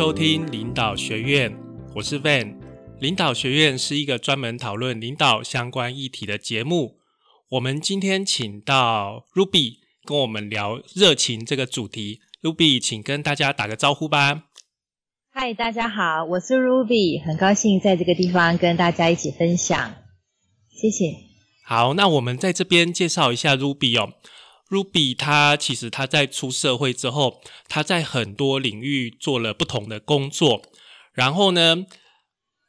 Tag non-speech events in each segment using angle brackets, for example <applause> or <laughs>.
收听领导学院，我是 Van。领导学院是一个专门讨论领导相关议题的节目。我们今天请到 Ruby 跟我们聊热情这个主题。Ruby，请跟大家打个招呼吧。嗨，大家好，我是 Ruby，很高兴在这个地方跟大家一起分享。谢谢。好，那我们在这边介绍一下 Ruby 哦。Ruby 他其实他在出社会之后，他在很多领域做了不同的工作。然后呢，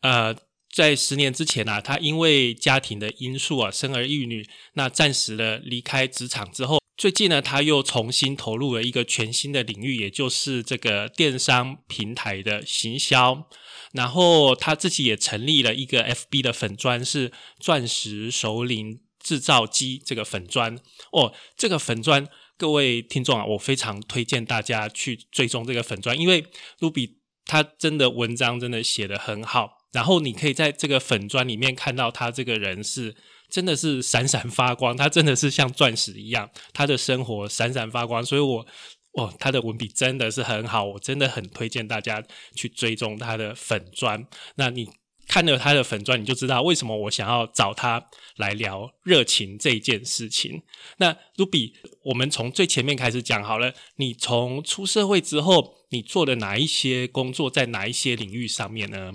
呃，在十年之前啊，他因为家庭的因素啊，生儿育女，那暂时的离开职场之后，最近呢，他又重新投入了一个全新的领域，也就是这个电商平台的行销。然后他自己也成立了一个 FB 的粉砖，是钻石首领。制造机这个粉砖哦，这个粉砖各位听众啊，我非常推荐大家去追踪这个粉砖，因为卢比他真的文章真的写的很好，然后你可以在这个粉砖里面看到他这个人是真的是闪闪发光，他真的是像钻石一样，他的生活闪闪发光，所以我 <laughs> 哦，他的文笔真的是很好，我真的很推荐大家去追踪他的粉砖。那你？看了他的粉钻，你就知道为什么我想要找他来聊热情这件事情。那 Ruby，我们从最前面开始讲好了。你从出社会之后，你做的哪一些工作，在哪一些领域上面呢？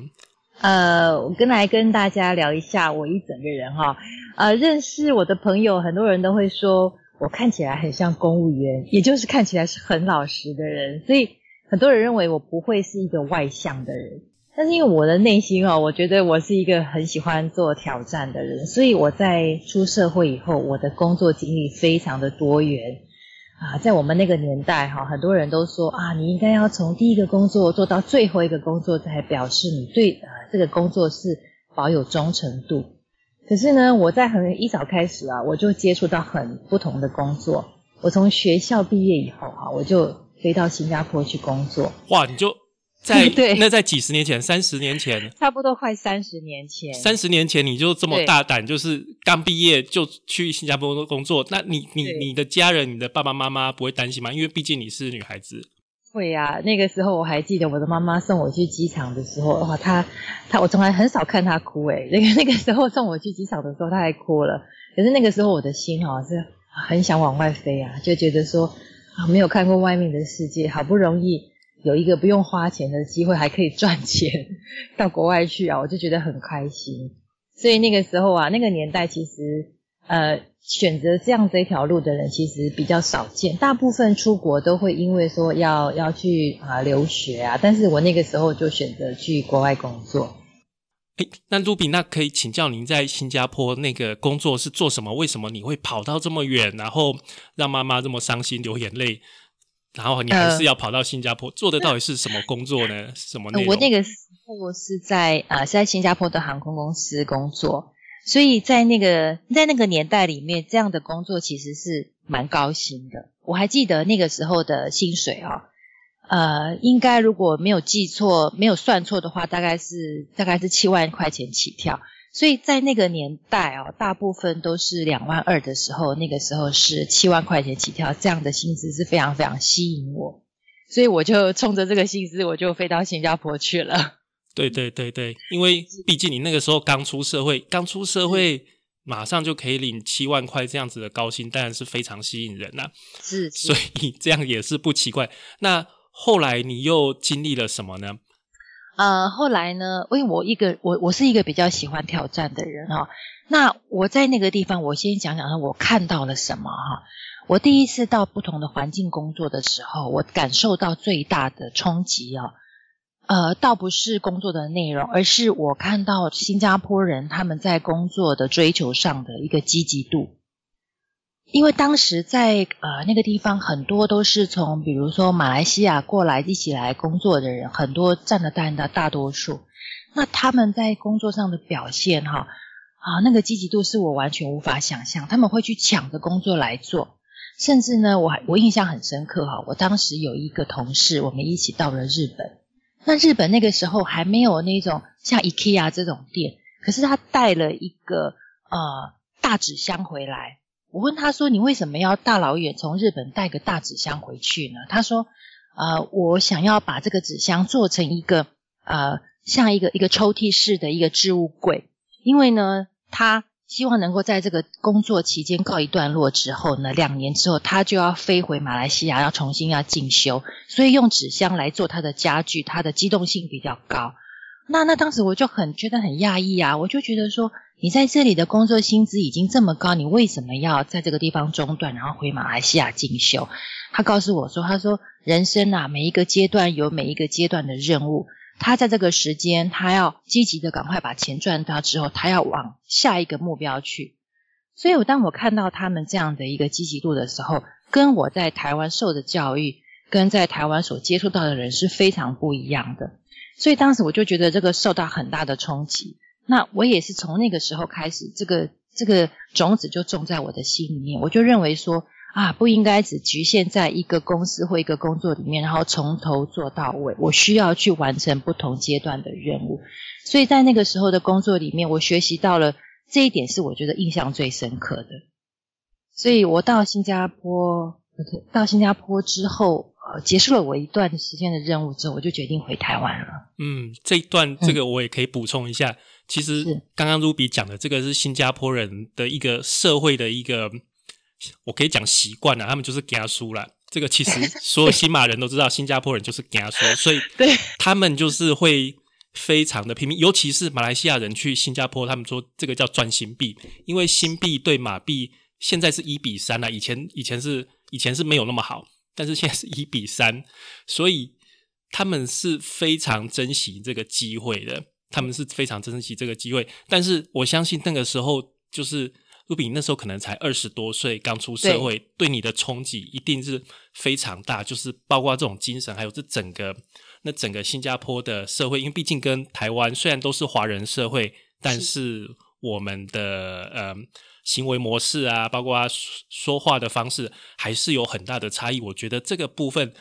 呃，我跟来跟大家聊一下我一整个人哈。呃，认识我的朋友，很多人都会说我看起来很像公务员，也就是看起来是很老实的人，所以很多人认为我不会是一个外向的人。但是因为我的内心哦，我觉得我是一个很喜欢做挑战的人，所以我在出社会以后，我的工作经历非常的多元啊。在我们那个年代哈，很多人都说啊，你应该要从第一个工作做到最后一个工作，才表示你对啊这个工作是保有忠诚度。可是呢，我在很一早开始啊，我就接触到很不同的工作。我从学校毕业以后哈，我就飞到新加坡去工作。哇，你就。在，<laughs> 那在几十年前，三十年前，差不多快三十年前。三十年前你就这么大胆，就是刚毕业就去新加坡工作，那你你你的家人，你的爸爸妈妈不会担心吗？因为毕竟你是女孩子。会呀，那个时候我还记得我的妈妈送我去机场的时候，哇，她她我从来很少看她哭诶，那个那个时候送我去机场的时候，她还哭了。可是那个时候我的心哈是很想往外飞啊，就觉得说啊没有看过外面的世界，好不容易。有一个不用花钱的机会，还可以赚钱，<laughs> 到国外去啊，我就觉得很开心。所以那个时候啊，那个年代其实呃选择这样这一条路的人其实比较少见，大部分出国都会因为说要要去啊留学啊，但是我那个时候就选择去国外工作。哎，那卢比，那可以请教您在新加坡那个工作是做什么？为什么你会跑到这么远，然后让妈妈这么伤心流眼泪？然后你还是要跑到新加坡做的到底是什么工作呢？什么内容？我那个时候是在啊是在新加坡的航空公司工作，所以在那个在那个年代里面，这样的工作其实是蛮高薪的。我还记得那个时候的薪水啊，呃，应该如果没有记错、没有算错的话，大概是大概是七万块钱起跳。所以在那个年代啊，大部分都是两万二的时候，那个时候是七万块钱起跳，这样的薪资是非常非常吸引我，所以我就冲着这个薪资，我就飞到新加坡去了。对对对对，因为毕竟你那个时候刚出社会，刚出社会马上就可以领七万块这样子的高薪，当然是非常吸引人呐。是，所以这样也是不奇怪。那后来你又经历了什么呢？呃，后来呢？因为我一个我我是一个比较喜欢挑战的人哈。那我在那个地方，我先讲讲我看到了什么哈。我第一次到不同的环境工作的时候，我感受到最大的冲击哦。呃，倒不是工作的内容，而是我看到新加坡人他们在工作的追求上的一个积极度。因为当时在呃那个地方，很多都是从比如说马来西亚过来一起来工作的人，很多占了大的大多数。那他们在工作上的表现，哈啊，那个积极度是我完全无法想象。他们会去抢着工作来做，甚至呢，我我印象很深刻哈。我当时有一个同事，我们一起到了日本。那日本那个时候还没有那种像 IKEA 这种店，可是他带了一个呃大纸箱回来。我问他说：“你为什么要大老远从日本带个大纸箱回去呢？”他说：“呃，我想要把这个纸箱做成一个呃，像一个一个抽屉式的一个置物柜，因为呢，他希望能够在这个工作期间告一段落之后呢，两年之后他就要飞回马来西亚，要重新要进修，所以用纸箱来做他的家具，它的机动性比较高。那那当时我就很觉得很讶异啊，我就觉得说，你在这里的工作薪资已经这么高，你为什么要在这个地方中断，然后回马来西亚进修？他告诉我说，他说人生啊，每一个阶段有每一个阶段的任务，他在这个时间，他要积极的赶快把钱赚到之后，他要往下一个目标去。所以，我当我看到他们这样的一个积极度的时候，跟我在台湾受的教育，跟在台湾所接触到的人是非常不一样的。所以当时我就觉得这个受到很大的冲击。那我也是从那个时候开始，这个这个种子就种在我的心里面。我就认为说啊，不应该只局限在一个公司或一个工作里面，然后从头做到尾。我需要去完成不同阶段的任务。所以在那个时候的工作里面，我学习到了这一点，是我觉得印象最深刻的。所以我到新加坡，到新加坡之后。呃，结束了我一段时间的任务之后，我就决定回台湾了。嗯，这一段这个我也可以补充一下。其实刚刚 Ruby 讲的这个是新加坡人的一个社会的一个，我可以讲习惯了，他们就是加书了。这个其实 <laughs> 所有新马人都知道，新加坡人就是加书，所以对他们就是会非常的拼命。尤其是马来西亚人去新加坡，他们说这个叫赚新币，因为新币对马币现在是一比三了，以前以前是以前是没有那么好。但是现在是一比三，所以他们是非常珍惜这个机会的。他们是非常珍惜这个机会，但是我相信那个时候，就是卢比那时候可能才二十多岁，刚出社会，对你的冲击一定是非常大。就是包括这种精神，还有这整个那整个新加坡的社会，因为毕竟跟台湾虽然都是华人社会，但是我们的呃。行为模式啊，包括说话的方式，还是有很大的差异。我觉得这个部分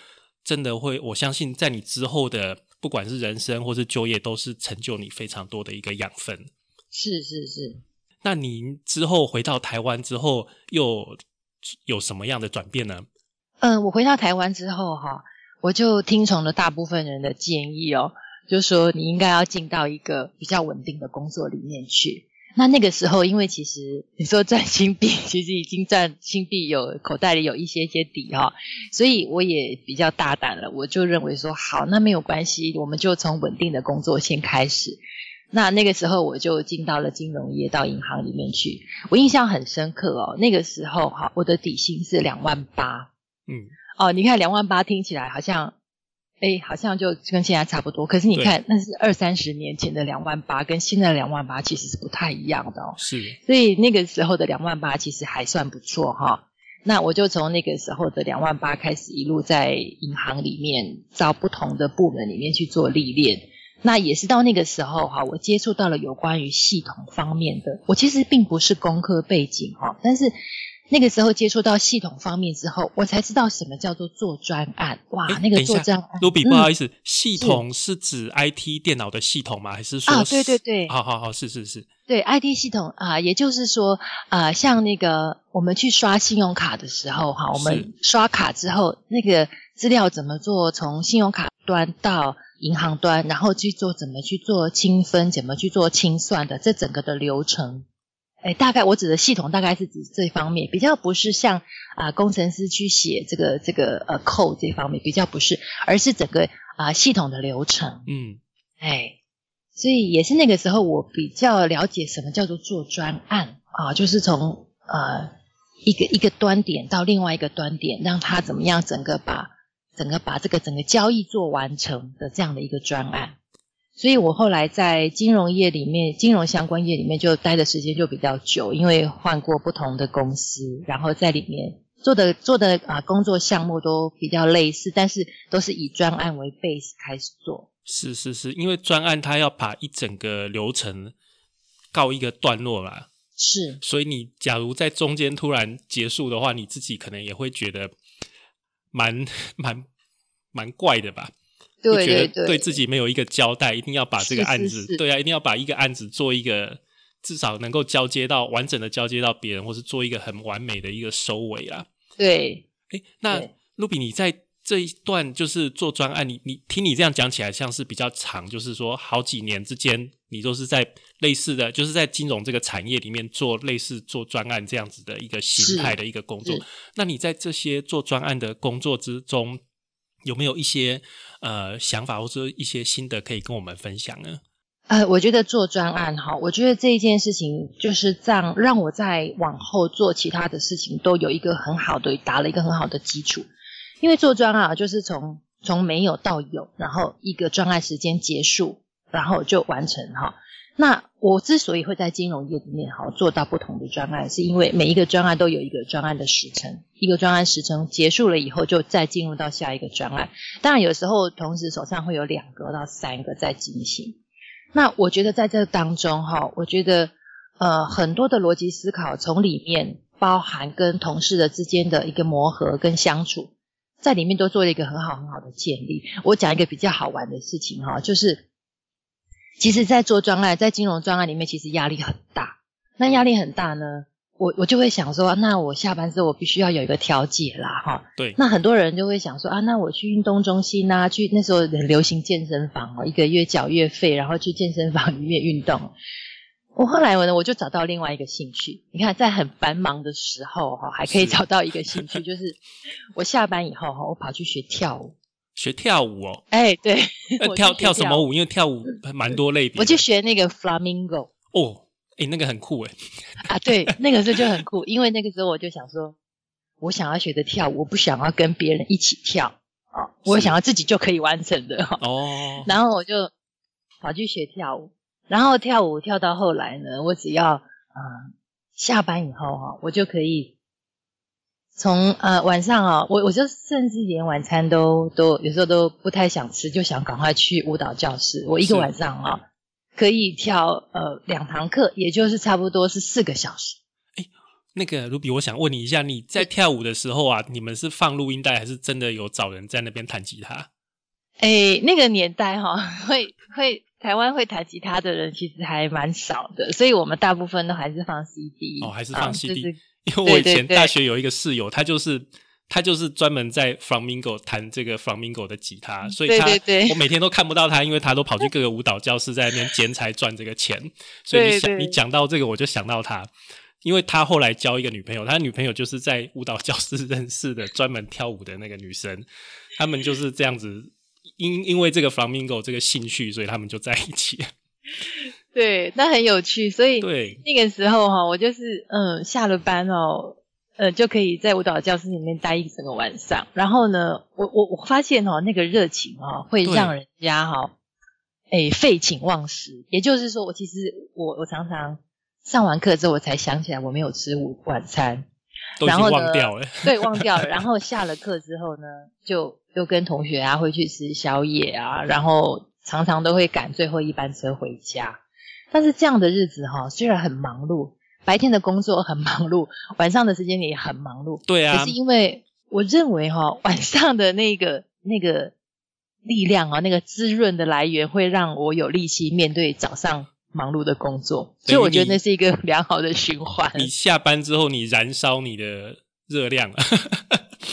真的会，我相信在你之后的不管是人生或是就业，都是成就你非常多的一个养分。是是是。那您之后回到台湾之后，又有什么样的转变呢？嗯，我回到台湾之后哈，我就听从了大部分人的建议哦，就说你应该要进到一个比较稳定的工作里面去。那那个时候，因为其实你说赚新币，其实已经赚新币有口袋里有一些些底哈，所以我也比较大胆了，我就认为说好，那没有关系，我们就从稳定的工作先开始。那那个时候我就进到了金融业，到银行里面去。我印象很深刻哦，那个时候哈，我的底薪是两万八，嗯，哦，你看两万八听起来好像。哎，好像就跟现在差不多。可是你看，那是二三十年前的两万八，跟现在的两万八其实是不太一样的哦。是，所以那个时候的两万八其实还算不错哈。那我就从那个时候的两万八开始，一路在银行里面找不同的部门里面去做历练。那也是到那个时候哈，我接触到了有关于系统方面的。我其实并不是工科背景哈，但是。那个时候接触到系统方面之后，我才知道什么叫做做专案。哇，那个做专案，卢比，不好意思，系统是指 IT 电脑的系统吗？还是说？啊，对对对，好好好，是是是，对 IT 系统啊，也就是说啊，像那个我们去刷信用卡的时候哈，我们刷卡之后，那个资料怎么做？从信用卡端到银行端，然后去做怎么去做清分，怎么去做清算的，这整个的流程。哎，大概我指的系统大概是指这方面，比较不是像啊工程师去写这个这个呃 code 这方面，比较不是，而是整个啊系统的流程。嗯，哎，所以也是那个时候我比较了解什么叫做做专案啊，就是从呃一个一个端点到另外一个端点，让它怎么样整个把整个把这个整个交易做完成的这样的一个专案。所以我后来在金融业里面，金融相关业里面就待的时间就比较久，因为换过不同的公司，然后在里面做的做的啊工作项目都比较类似，但是都是以专案为 base 开始做。是是是，因为专案它要把一整个流程告一个段落啦。是，所以你假如在中间突然结束的话，你自己可能也会觉得蛮蛮蛮怪的吧。对对对，对自己没有一个交代，一定要把这个案子，对啊，一定要把一个案子做一个至少能够交接到完整的交接到别人，或是做一个很完美的一个收尾啦。对，哎，那露比你在这一段就是做专案，你你听你这样讲起来像是比较长，就是说好几年之间，你都是在类似的，就是在金融这个产业里面做类似做专案这样子的一个形态的一个工作。那你在这些做专案的工作之中，有没有一些呃想法或者一些心得可以跟我们分享呢？呃，我觉得做专案哈，我觉得这一件事情就是这样，让我在往后做其他的事情都有一个很好的打了一个很好的基础。因为做专案就是从从没有到有，然后一个专案时间结束，然后就完成哈。那我之所以会在金融业里面哈做到不同的专案，是因为每一个专案都有一个专案的时程，一个专案时程结束了以后，就再进入到下一个专案。当然有时候同时手上会有两个到三个在进行。那我觉得在这当中哈，我觉得呃很多的逻辑思考从里面包含跟同事的之间的一个磨合跟相处。在里面都做了一个很好很好的建立。我讲一个比较好玩的事情哈，就是其实，在做专案，在金融专案里面，其实压力很大。那压力很大呢，我我就会想说，那我下班之后我必须要有一个调节啦，哈。对。那很多人就会想说啊，那我去运动中心啊，去那时候很流行健身房哦，一个月缴月费，然后去健身房里面运动。我后来我呢，我就找到另外一个兴趣。你看，在很繁忙的时候哈，还可以找到一个兴趣，就是我下班以后哈，我跑去学跳舞。学跳舞哦？哎，对。<laughs> 跳跳什么舞？因为跳舞蛮多类别。我就学那个 flamingo。哦，哎，那个很酷哎。<laughs> 啊，对，那个时候就很酷，因为那个时候我就想说，我想要学的跳舞，我不想要跟别人一起跳啊，我想要自己就可以完成的哦。<laughs> 然后我就跑去学跳舞。然后跳舞跳到后来呢，我只要啊下班以后哈，我就可以从呃晚上啊，我我就甚至连晚餐都都有时候都不太想吃，就想赶快去舞蹈教室。我一个晚上啊可以跳呃两堂课，也就是差不多是四个小时。哎，那个卢比，我想问你一下，你在跳舞的时候啊，你们是放录音带，还是真的有找人在那边弹吉他？哎，那个年代哈，<laughs> 会会。台湾会弹吉他的人其实还蛮少的，所以我们大部分都还是放 CD 哦，还是放 CD。因为我以前大学有一个室友，他就是他就是专门在 Flamingo 弹这个 Flamingo 的吉他，所以他我每天都看不到他，因为他都跑去各个舞蹈教室在那边兼差赚这个钱。所以你想你讲到这个，我就想到他，因为他后来交一个女朋友，他女朋友就是在舞蹈教室 <laughs> 认识的，专门跳舞的那个女生，他们就是这样子。因因为这个 flamingo 这个兴趣，所以他们就在一起。对，那很有趣。所以对那个时候哈，我就是嗯下了班哦，呃就可以在舞蹈教室里面待一整个晚上。然后呢，我我我发现哦，那个热情哦，会让人家哈，哎废寝忘食。也就是说，我其实我我常常上完课之后，我才想起来我没有吃午晚餐，然后忘掉了。对，忘掉了。<laughs> 然后下了课之后呢，就。就跟同学啊会去吃宵夜啊，然后常常都会赶最后一班车回家。但是这样的日子哈，虽然很忙碌，白天的工作很忙碌，<laughs> 晚上的时间也很忙碌。对啊。可是因为我认为哈，<laughs> 晚上的那个那个力量啊，那个滋润的来源，会让我有力气面对早上忙碌的工作。所以我觉得那是一个 <laughs> 良好的循环。你下班之后，你燃烧你的热量。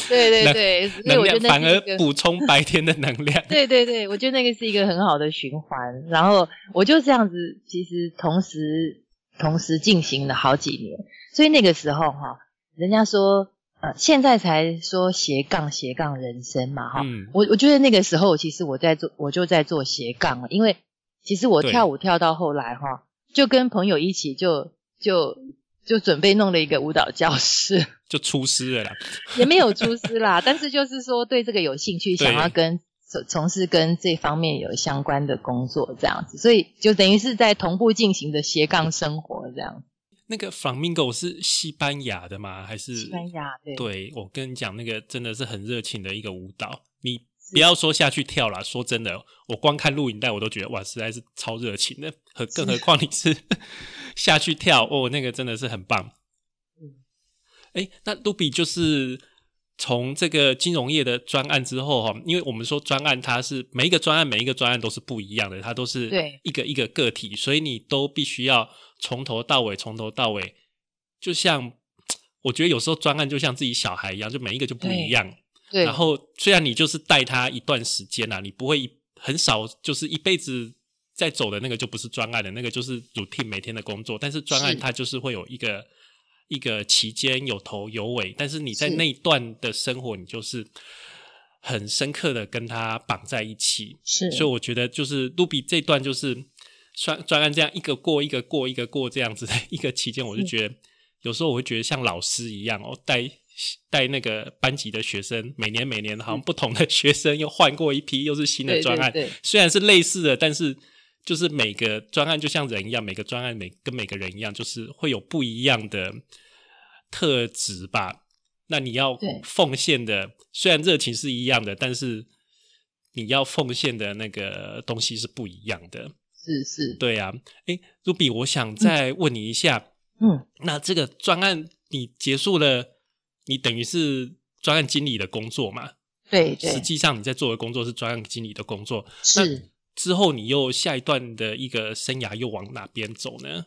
对对对，能量反而补充白天的能量。<laughs> 对对对，我觉得那个是一个很好的循环。然后我就这样子，其实同时同时进行了好几年。所以那个时候哈，人家说呃，现在才说斜杠斜杠人生嘛哈。我我觉得那个时候其实我在做，我就在做斜杠了。因为其实我跳舞跳到后来哈，就跟朋友一起就就。就准备弄了一个舞蹈教室，<laughs> 就出师了啦，<laughs> 也没有出师啦，但是就是说对这个有兴趣，想要跟从从事跟这方面有相关的工作这样子，所以就等于是在同步进行的斜杠生活这样。那个 Flamingo 是西班牙的吗？还是西班牙？对，对我跟你讲，那个真的是很热情的一个舞蹈。你不要说下去跳啦，说真的，我光看录影带我都觉得哇，实在是超热情的，何更何况你是。下去跳哦，那个真的是很棒。嗯，哎，那卢比就是从这个金融业的专案之后哈，因为我们说专案它是每一个专案每一个专案都是不一样的，它都是对一个一个个体，所以你都必须要从头到尾，从头到尾，就像我觉得有时候专案就像自己小孩一样，就每一个就不一样。对，然后虽然你就是带他一段时间啦，你不会很少就是一辈子在走的那个就不是专案的，那个就是 routine 每天的工作。但是专案它就是会有一个一个期间有头有尾，但是你在那一段的生活，你就是很深刻的跟他绑在一起。是，所以我觉得就是卢比这段就是专专案这样一个过一个过一个过这样子的一个期间，我就觉得、有时候我会觉得像老师一样哦，带带那个班级的学生，每年每年好像不同的学生又换过一批，又是新的专案。对对虽然是类似的，但是就是每个专案就像人一样，每个专案每跟每个人一样，就是会有不一样的特质吧。那你要奉献的，虽然热情是一样的，但是你要奉献的那个东西是不一样的。是是，对啊，诶 r u b y 我想再问你一下，嗯，那这个专案你结束了，你等于是专案经理的工作嘛？对对实际上你在做的工作是专案经理的工作，是。之后你又下一段的一个生涯又往哪边走呢？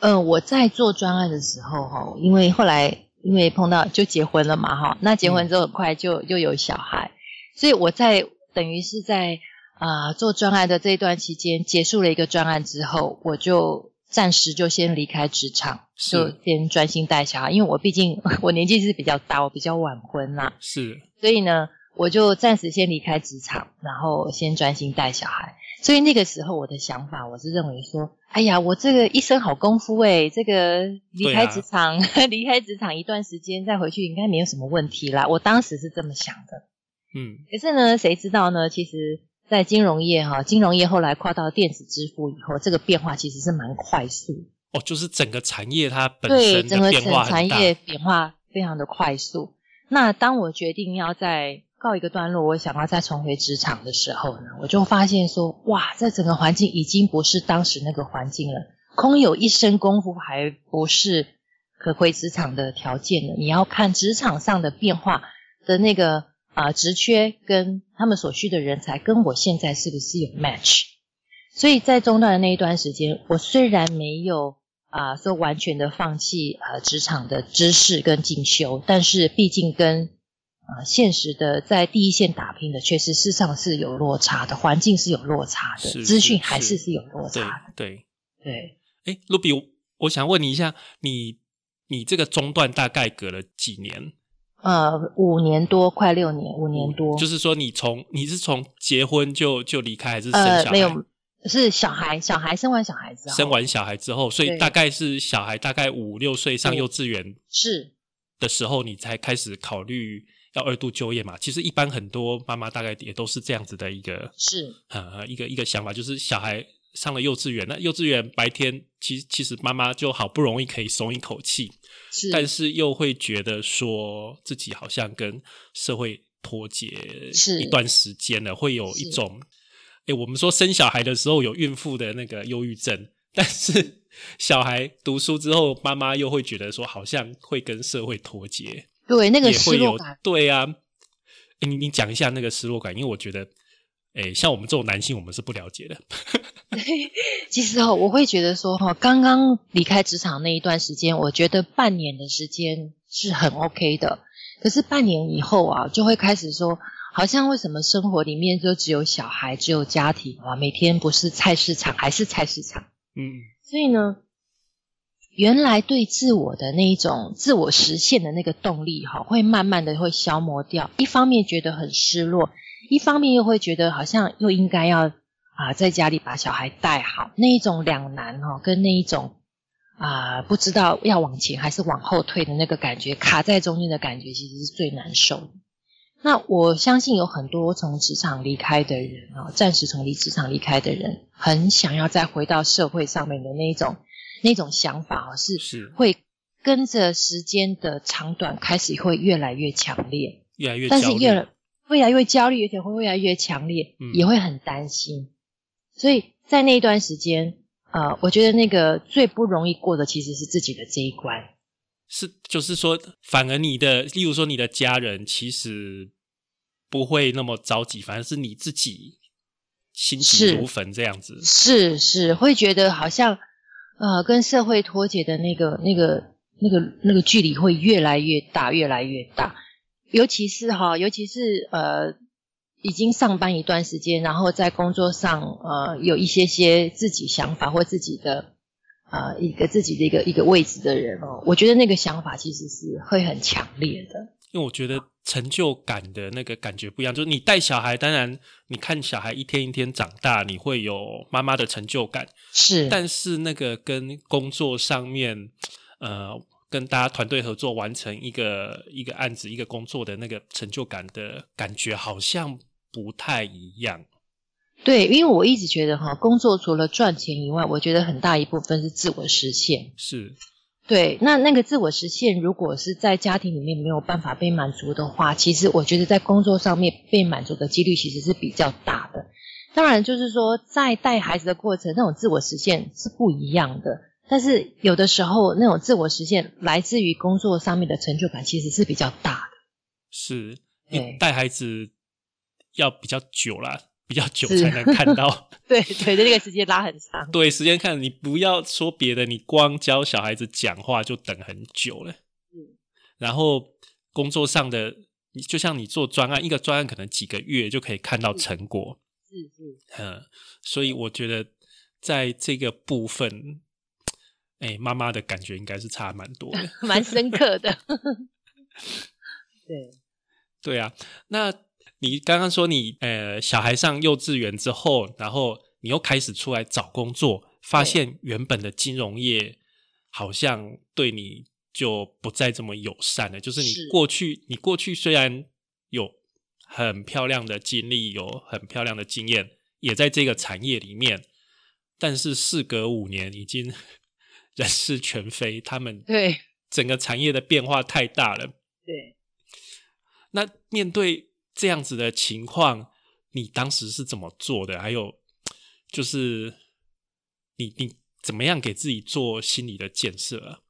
嗯，我在做专案的时候哈，因为后来因为碰到就结婚了嘛哈，那结婚之后很快就又有小孩，所以我在等于是在啊、做专案的这一段期间结束了一个专案之后，我就暂时就先离开职场，就先专心带小孩，因为我毕竟 <laughs> 我年纪是比较大，我比较晚婚啦，是所以呢，我就暂时先离开职场，然后先专心带小孩。所以那个时候我的想法，我是认为说，哎呀，我这个一身好功夫诶，这个离开职场，<laughs> 离开职场一段时间再回去，应该没有什么问题啦。我当时是这么想的。嗯，可是呢，谁知道呢？其实，在金融业哈，金融业后来跨到电子支付以后，这个变化其实是蛮快速的。哦，就是整个产业它本对，身整个的变化产业变化非常的快速。那当我决定要再告一个段落，我想要再重回职场的时候呢，我就发现说，哇，这整个环境已经不是当时那个环境了，空有一身功夫还不是可回职场的条件了。你要看职场上的变化的那个啊、职缺跟他们所需的人才，跟我现在是不是有 match？所以在中断的那一段时间，我虽然没有啊、说完全的放弃呃职场的知识跟进修，但是毕竟跟啊、现实的在第一线打拼的，确实事实上是有落差的，环境是有落差的，是资讯是还是是是有落差的。对。对，哎，卢比，我我想问你一下，你你这个中断大概隔了几年？呃，五年多，快六年，五年多，就是说，你从你是从结婚就就离开，还是生小孩？呃没有，是小孩，小孩生完小孩之后，生完小孩之后，所以大概是小孩大概五六岁上幼稚园是的时候，你才开始考虑要二度就业嘛？其实一般很多妈妈大概也都是这样子的一个是呃一个一个想法，就是小孩上了幼稚园，那幼稚园白天其其实妈妈就好不容易可以松一口气，是，但是又会觉得说自己好像跟社会脱节是一段时间了，会有一是种，诶，我们说生小孩的时候有孕妇的那个忧郁症，但是小孩读书之后，妈妈又会觉得说好像会跟社会脱节，对那个失落感，对啊，诶你你讲一下那个失落感，因为我觉得，哎，像我们这种男性，我们是不了解的，<laughs> 其实哦，我会觉得说哈，刚刚离开职场那一段时间，我觉得半年的时间是很 OK 的。可是半年以后啊，就会开始说，好像为什么生活里面就只有小孩，只有家庭啊，每天不是菜市场还是菜市场。嗯，所以呢，原来对自我的那一种自我实现的那个动力哈，会慢慢的会消磨掉。一方面觉得很失落，一方面又会觉得好像又应该要啊在家里把小孩带好，那一种两难哈，跟那一种啊不知道要往前还是往后退的那个感觉，卡在中间的感觉，其实是最难受。那我相信有很多从职场离开的人啊，暂时从离职场离开的人，很想要再回到社会上面的那一种那种想法啊，是是会跟着时间的长短开始会越来越强烈，越来越但是越越来越焦虑，而且会越来越强烈，嗯也会很担心。所以在那一段时间，呃，我觉得那个最不容易过的其实是自己的这一关。是，就是说，反而你的，例如说你的家人，其实不会那么着急，反而是你自己心急是如焚这样子。是是，会觉得好像呃跟社会脱节的那个那个那个那个距离会越来越大，越来越大。尤其是哈，尤其是呃，已经上班一段时间，然后在工作上呃有一些些自己想法或自己的呃一个自己的一个一个位置的人哦，我觉得那个想法其实是会很强烈的。因为我觉得成就感的那个感觉不一样，就是你带小孩，当然你看小孩一天一天长大，你会有妈妈的成就感，是，但是那个跟工作上面，呃。跟大家团队合作完成一个一个案子一个工作的那个成就感的感觉好像不太一样。对，因为我一直觉得哈，工作除了赚钱以外，我觉得很大一部分是自我实现。是，对。那那个自我实现，如果是在家庭里面没有办法被满足的话，其实我觉得在工作上面被满足的几率其实是比较大的。当然，就是说在带孩子的过程，那种自我实现是不一样的。但是有的时候，那种自我实现来自于工作上面的成就感，其实是比较大的。是，你带孩子要比较久啦，比较久才能看到。<laughs> 对对，那个时间拉很长。对，时间看，你不要说别的，你光教小孩子讲话就等很久了。嗯。然后工作上的，你就像你做专案，一个专案可能几个月就可以看到成果。是是。嗯，所以我觉得在这个部分。哎，妈妈的感觉应该是差蛮多的，<laughs> 蛮深刻的。<laughs> 对，对啊。那你刚刚说你呃，小孩上幼稚园之后，然后你又开始出来找工作，发现原本的金融业好像对你就不再这么友善了。就是你过去，你过去虽然有很漂亮的经历，有很漂亮的经验，也在这个产业里面，但是事隔五年，已经。<laughs> 人事全非，他们对整个产业的变化太大了。对，那面对这样子的情况，你当时是怎么做的？还有就是你你怎么样给自己做心理的建设啊？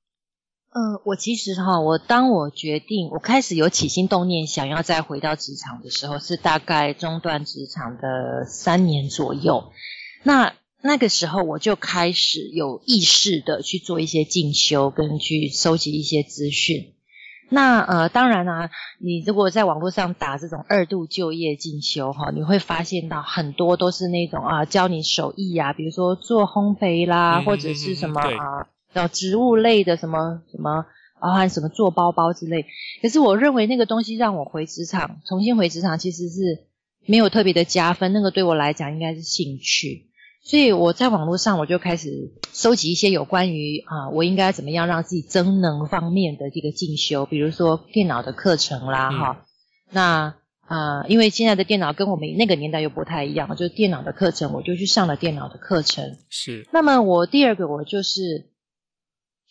嗯，我其实哈，我当我决定我开始有起心动念想要再回到职场的时候，是大概中断职场的三年左右。那那个时候我就开始有意识的去做一些进修，跟去收集一些资讯。那呃，当然啦，你如果在网络上打这种二度就业进修哈，你会发现到很多都是那种啊，教你手艺啊，比如说做烘焙啦，或者是什么啊，叫植物类的什么什么，包含什么做包包之类。可是我认为那个东西让我回职场，重新回职场其实是没有特别的加分，那个对我来讲应该是兴趣。所以我在网络上，我就开始收集一些有关于啊，我应该怎么样让自己增能方面的这个进修，比如说电脑的课程啦，哈。那啊，因为现在的电脑跟我们那个年代又不太一样，就是电脑的课程，我就去上了电脑的课程。是。那么我第二个，我就是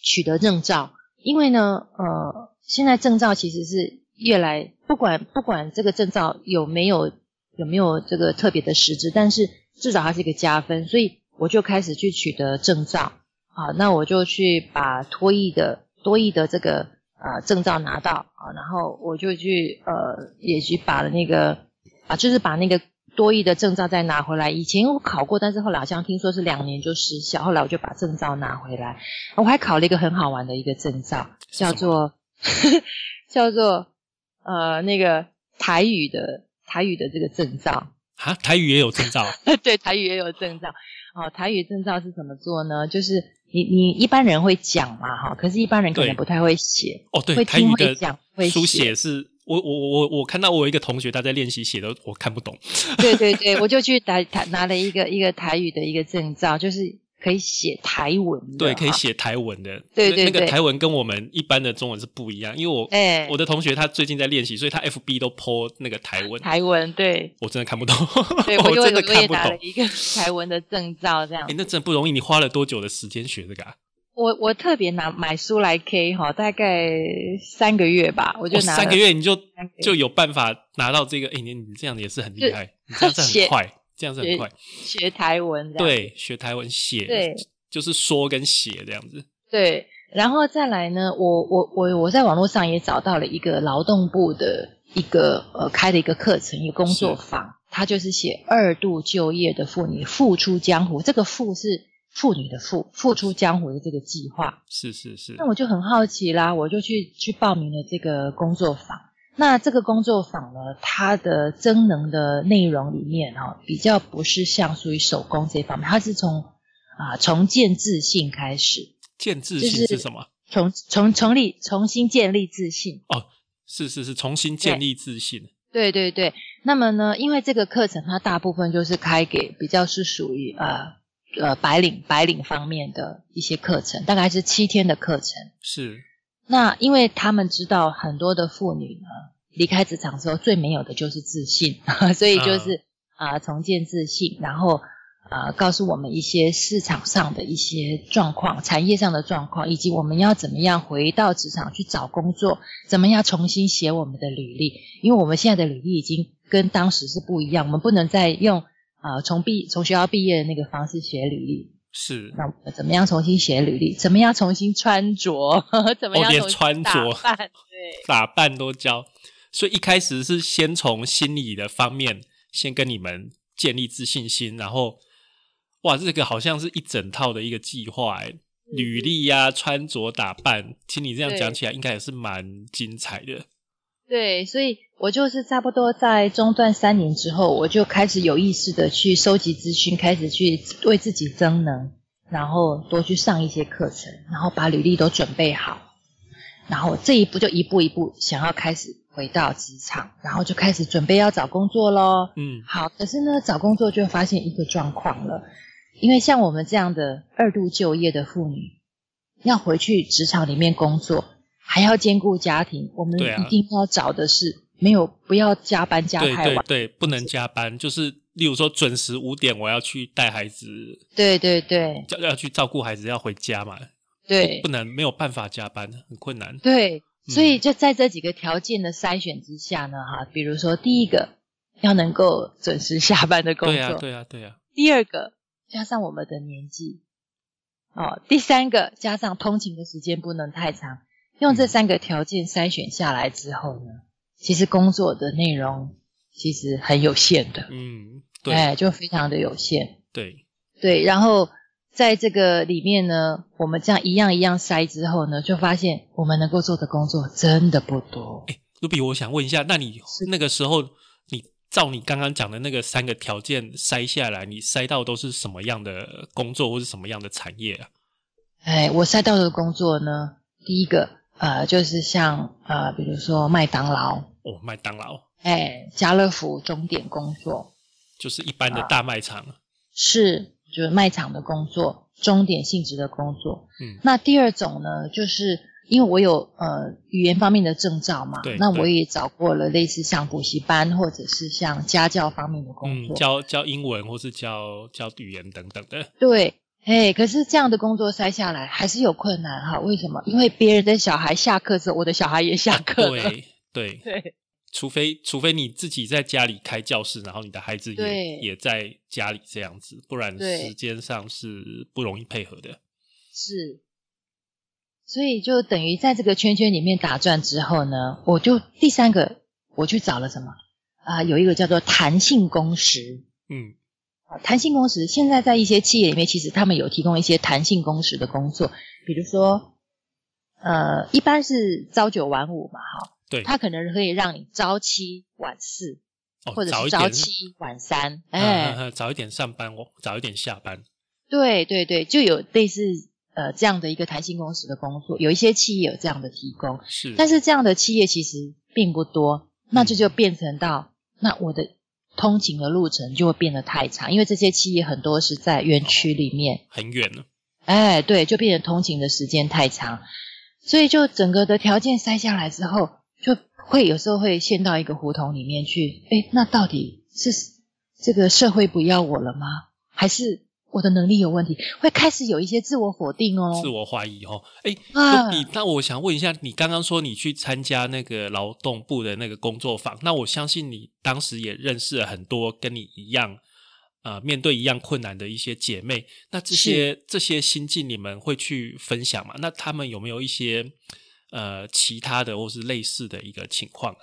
取得证照，因为呢，呃，现在证照其实是越来，不管不管这个证照有没有有没有这个特别的实质，但是。至少它是一个加分，所以我就开始去取得证照。好，那我就去把多益的多益的这个呃证照拿到啊，然后我就去呃也去把那个啊，就是把那个多益的证照再拿回来。以前我考过，但是后来好像听说是两年就失效，后来我就把证照拿回来。我还考了一个很好玩的一个证照，叫做 <laughs> 叫做呃那个台语的台语的这个证照。啊，台语也有证照？<laughs> 对，台语也有证照。哦，台语证照是怎么做呢？就是你你一般人会讲嘛，哈，可是一般人可能不太会写。哦，对，台语的书写是我我我我看到我有一个同学他在练习写的，我看不懂。对对对，我就去台台拿了一个一个台语的一个证照，就是。可以写台文，对，可以写台文的，对对对，那个台文跟我们一般的中文是不一样，因为我，哎，我的同学他最近在练习，所以他 F B 都 po 那个台文，台文，对，我真的看不懂，对 <laughs> 我真的看不懂。一个台文的证照这样，哎，那真的不容易，你花了多久的时间学这个？啊？我我特别拿买书来 K 哈，大概三个月吧，我就拿三个月你就就有办法拿到这个，哎，你你这样也是很厉害，你这样子很快。这样子很快，学台文，对，学台文写，对，就是说跟写这样子。对，然后再来呢，我我我我在网络上也找到了一个劳动部的一个呃开的一个课程，一个工作坊，他就是写二度就业的妇女复出江湖，这个“复”是妇女的“复”，复出江湖的这个计划。是是是。那我就很好奇啦，我就去去报名了这个工作坊。那这个工作坊呢，它的增能的内容里面哈，比较不是像属于手工这方面，它是从啊重建自信开始。建自信是什么？重重重立重新建立自信。哦，是是是，重新建立自信。对对对。那么呢，因为这个课程它大部分就是开给比较是属于呃呃白领白领方面的一些课程，大概是七天的课程。是。那因为他们知道很多的妇女呢，离开职场之后最没有的就是自信，<laughs> 所以就是啊重建自信，然后啊告诉我们一些市场上的一些状况、产业上的状况，以及我们要怎么样回到职场去找工作，怎么样重新写我们的履历，因为我们现在的履历已经跟当时是不一样，我们不能再用啊从毕从学校毕业的那个方式写履历。是，那怎么样重新写履历？怎么样重新穿着？<laughs> 怎么样重新打扮？<laughs> 对，打扮都教。所以一开始是先从心理的方面，先跟你们建立自信心，然后，哇，这个好像是一整套的一个计划，履历呀、穿着打扮，听你这样讲起来，应该也是蛮精彩的。对，所以我就是差不多在中断三年之后，我就开始有意识的去收集资讯，开始去为自己增能，然后多去上一些课程，然后把履历都准备好，然后这一步就一步一步想要开始回到职场，然后就开始准备要找工作喽。嗯，好，可是呢，找工作就发现一个状况了，因为像我们这样的二度就业的妇女，要回去职场里面工作。还要兼顾家庭，我们一定要找的是没有不要加班加太晚，对，不能加班，就是例如说准时五点我要去带孩子，对对对，要要去照顾孩子要回家嘛，对，不能没有办法加班，很困难。对，所以就在这几个条件的筛选之下呢，哈，比如说第一个要能够准时下班的工作，对啊对啊对啊。第二个加上我们的年纪，哦，第三个加上通勤的时间不能太长。用这三个条件筛选下来之后呢，其实工作的内容其实很有限的，嗯，对，就非常的有限，对，对。然后在这个里面呢，我们这样一样一样筛之后呢，就发现我们能够做的工作真的不多。哎，卢比，我想问一下，那你那个时候，你照你刚刚讲的那个三个条件筛下来，你筛到都是什么样的工作，或是什么样的产业啊？哎，我筛到的工作呢，第一个。呃，就是像呃，比如说麦当劳哦，麦当劳，哎，家乐福终点工作，就是一般的大卖场，是就是卖场的工作，终点性质的工作。嗯，那第二种呢，就是因为我有呃语言方面的证照嘛，对，那我也找过了类似像补习班或者是像家教方面的工作，教教英文或是教教语言等等的，对。哎，可是这样的工作塞下来还是有困难哈？为什么？因为别人的小孩下课之后，我的小孩也下课了。对对 <laughs> 对，除非除非你自己在家里开教室，然后你的孩子也也在家里这样子，不然时间上是不容易配合的。是，所以就等于在这个圈圈里面打转之后呢，我就第三个我去找了什么啊？有一个叫做弹性工时。嗯。弹性工时现在在一些企业里面，其实他们有提供一些弹性工时的工作，比如说，呃，一般是朝九晚五嘛，哈，对，他可能可以让你朝七晚四，或者是朝七晚三，哎，早一点上班，我早一点下班，对对对，就有类似呃这样的一个弹性工时的工作，有一些企业有这样的提供，是，但是这样的企业其实并不多，那这就变成到那我的。通勤的路程就会变得太长，因为这些企业很多是在园区里面，很远了。哎，对，就变成通勤的时间太长，所以就整个的条件筛下来之后，就会有时候会陷到一个胡同里面去。哎，那到底是这个社会不要我了吗？还是？我的能力有问题，会开始有一些自我否定哦，自我怀疑哦。哎，那你那我想问一下，你刚刚说你去参加那个劳动部的那个工作坊，那我相信你当时也认识了很多跟你一样，呃，面对一样困难的一些姐妹。那这些这些心境，你们会去分享吗？那他们有没有一些呃其他的或是类似的一个情况啊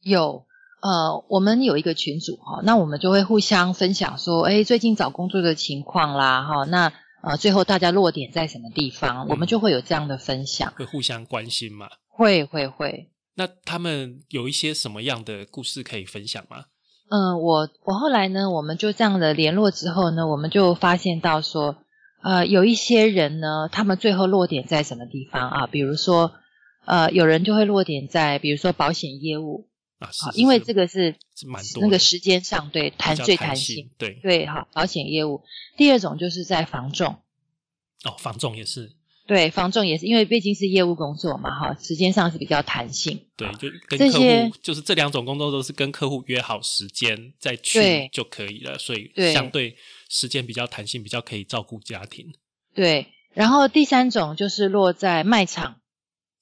有。呃，我们有一个群组哈，那我们就会互相分享说，哎，最近找工作的情况啦，哈，那呃，最后大家落点在什么地方，我们就会有这样的分享，会互相关心嘛？会会会，那他们有一些什么样的故事可以分享吗？嗯，我我后来呢，我们就这样的联络之后呢，我们就发现到说，呃，有一些人呢，他们最后落点在什么地方啊？比如说，呃，有人就会落点在，比如说保险业务啊，啊，因为这个是是蛮多那个时间上对弹最弹弹性性，，对对哈，保险业务。第二种就是在防重，哦，防重也是对，防重也是，因为毕竟是业务工作嘛，哈，时间上是比较弹性。对，啊就跟客这些户就是这两种工作都是跟客户约好时间再去就可以了，所以相对时间比较弹性，比较可以照顾家庭。对，然后第三种就是落在卖场，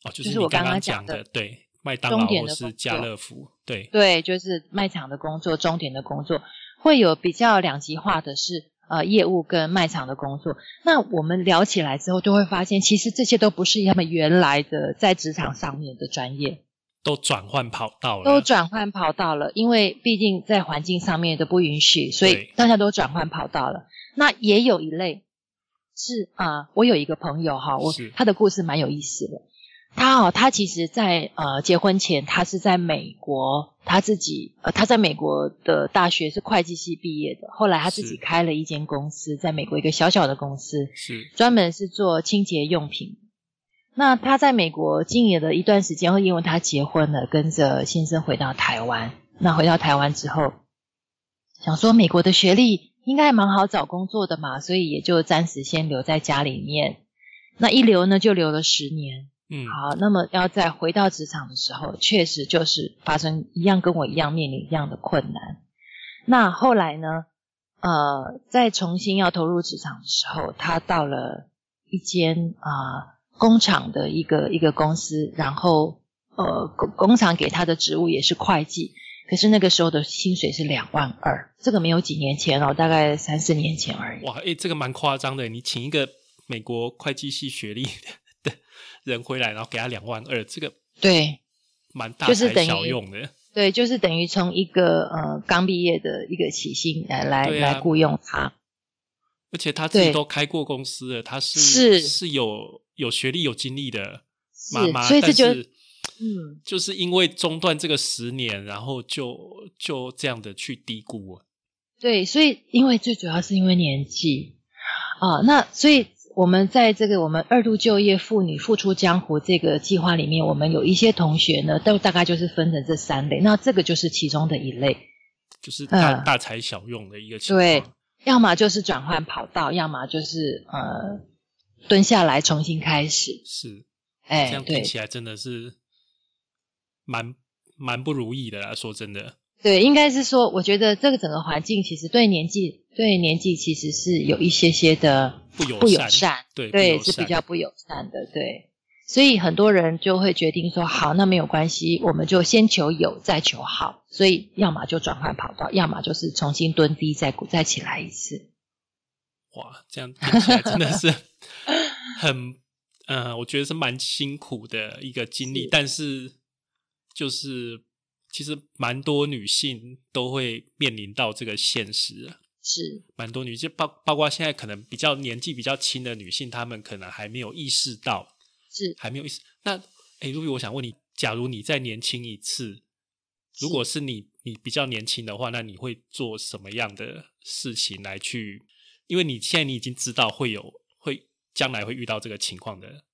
哦，就就是是我刚刚讲的，对，麦当终劳或是家作乐福，对，对，就是卖场的工作、终点的工作，会有比较两极化的是呃业务跟卖场的工作。那我们聊起来之后，就会发现，其实这些都不是他们原来的在职场上面的专业。都转换跑道了，都转换跑道了，因为毕竟在环境上面都不允许，所以对大家都转换跑道了。那也有一类是啊、我有一个朋友哈，我他的故事蛮有意思的。他哦，他其实在呃结婚前，他是在美国，他自己呃他在美国的大学是会计系毕业的，后来他自己是开了一间公司，在美国一个小小的公司，是专门是做清洁用品。那他在美国经营了一段时间后，因为他结婚了，跟着先生回到台湾。那回到台湾之后，想说美国的学历应该蛮好找工作的嘛，所以也就暂时先留在家里面。那一留呢，就留了十年。嗯，好，那么要再回到职场的时候，确实就是发生一样跟我一样面临一样的困难。那后来呢？呃，再重新要投入职场的时候，他到了一间啊、工厂的一个一个公司，然后呃工工厂给他的职务也是会计，可是那个时候的薪水是两万二，这个没有几年前哦，大概三四年前而已。哇，诶，这个蛮夸张的。你请一个美国会计系学历的人回来，然后给他两万二，这个对，蛮大材小用的。对，就是等于从一个呃刚毕业的一个起薪来来、来雇佣他。而且他自己都开过公司了，他是是是有有学历、有经历的是妈妈，所以这就是嗯，就是因为中断这个十年，然后就就这样的去低估啊。对，所以因为最主要是因为年纪啊，那所以我们在这个我们二度就业妇女复出江湖这个计划里面，我们有一些同学呢，都大概就是分成这三类，那这个就是其中的一类，就是大、嗯大材小用的一个情况对。要么就是转换跑道，要么就是呃蹲下来重新开始，是，哎，这样听起来真的是蛮蛮不如意的啦。说真的，对，应该是说，我觉得这个整个环境其实对年纪对年纪其实是有一些些的不友不友善善，对对，是比较不友善的，对。所以很多人就会决定说，好，那没有关系，我们就先求有，再求好。所以要么就转换跑道，要么就是重新蹲低，再再起来一次。哇，这样听起来真的是很，呃，我觉得是蛮辛苦的一个经历，<laughs> 是但是就是其实蛮多女性都会面临到这个现实啊。是，蛮多女性，包包括现在可能比较年纪比较轻的女性，她们可能还没有意识到，是，还没有意识。那，诶，如果我想问你，假如你再年轻一次，如果是你你比较年轻的话，那你会做什么样的事情来去？因为你现在你已经知道会有会将来会遇到这个情况的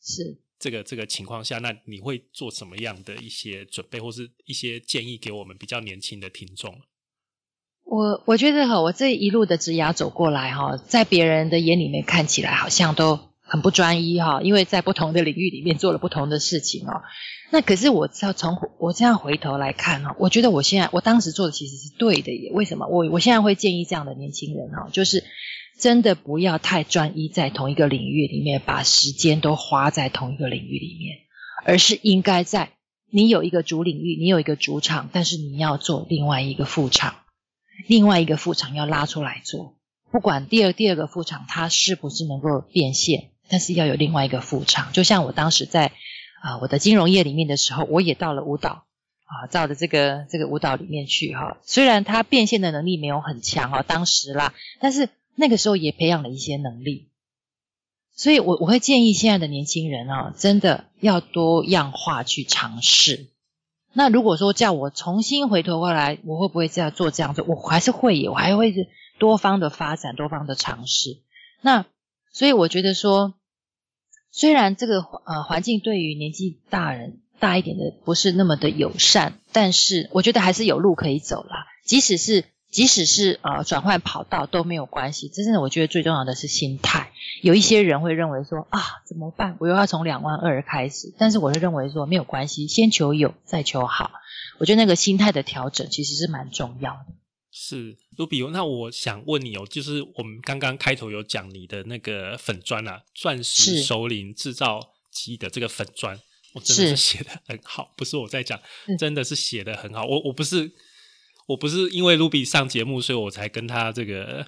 是，这个这个情况下，那你会做什么样的一些准备，或是一些建议给我们比较年轻的听众？我我觉得哈，我这一路的职涯走过来哈，在别人的眼里面看起来好像都很不专一哈，因为在不同的领域里面做了不同的事情哦。那可是我要从我这样回头来看哈，我觉得我现在我当时做的其实是对的耶。为什么？我我现在会建议这样的年轻人哈，就是真的不要太专一在同一个领域里面，把时间都花在同一个领域里面，而是应该在你有一个主领域，你有一个主场，但是你要做另外一个副场。另外一个副场要拉出来做，不管第二第二个副场它是不是能够变现，但是要有另外一个副场。就像我当时在啊、我的金融业里面的时候，我也到了舞蹈啊，到了这个这个舞蹈里面去哈。虽然它变现的能力没有很强哦，当时啦，但是那个时候也培养了一些能力。所以我我会建议现在的年轻人啊，真的要多样化去尝试。那如果说叫我重新回头过来，我会不会这样做这样做？我还是会，我还会是多方的发展，多方的尝试。那所以我觉得说，虽然这个呃环境对于年纪大人大一点的不是那么的友善，但是我觉得还是有路可以走啦。即使是。即使是呃转换跑道都没有关系，真正的我觉得最重要的是心态。有一些人会认为说啊怎么办？我又要从两万二开始，但是我会认为说没有关系，先求有再求好。我觉得那个心态的调整其实是蛮重要的。是卢比，那我想问你哦，就是我们刚刚开头有讲你的那个粉砖啊，钻石首领制造机的这个粉砖，我真的是写的很好，不是我在讲，真的是写的很好。我我不是。我不是因为卢比上节目，所以我才跟他这个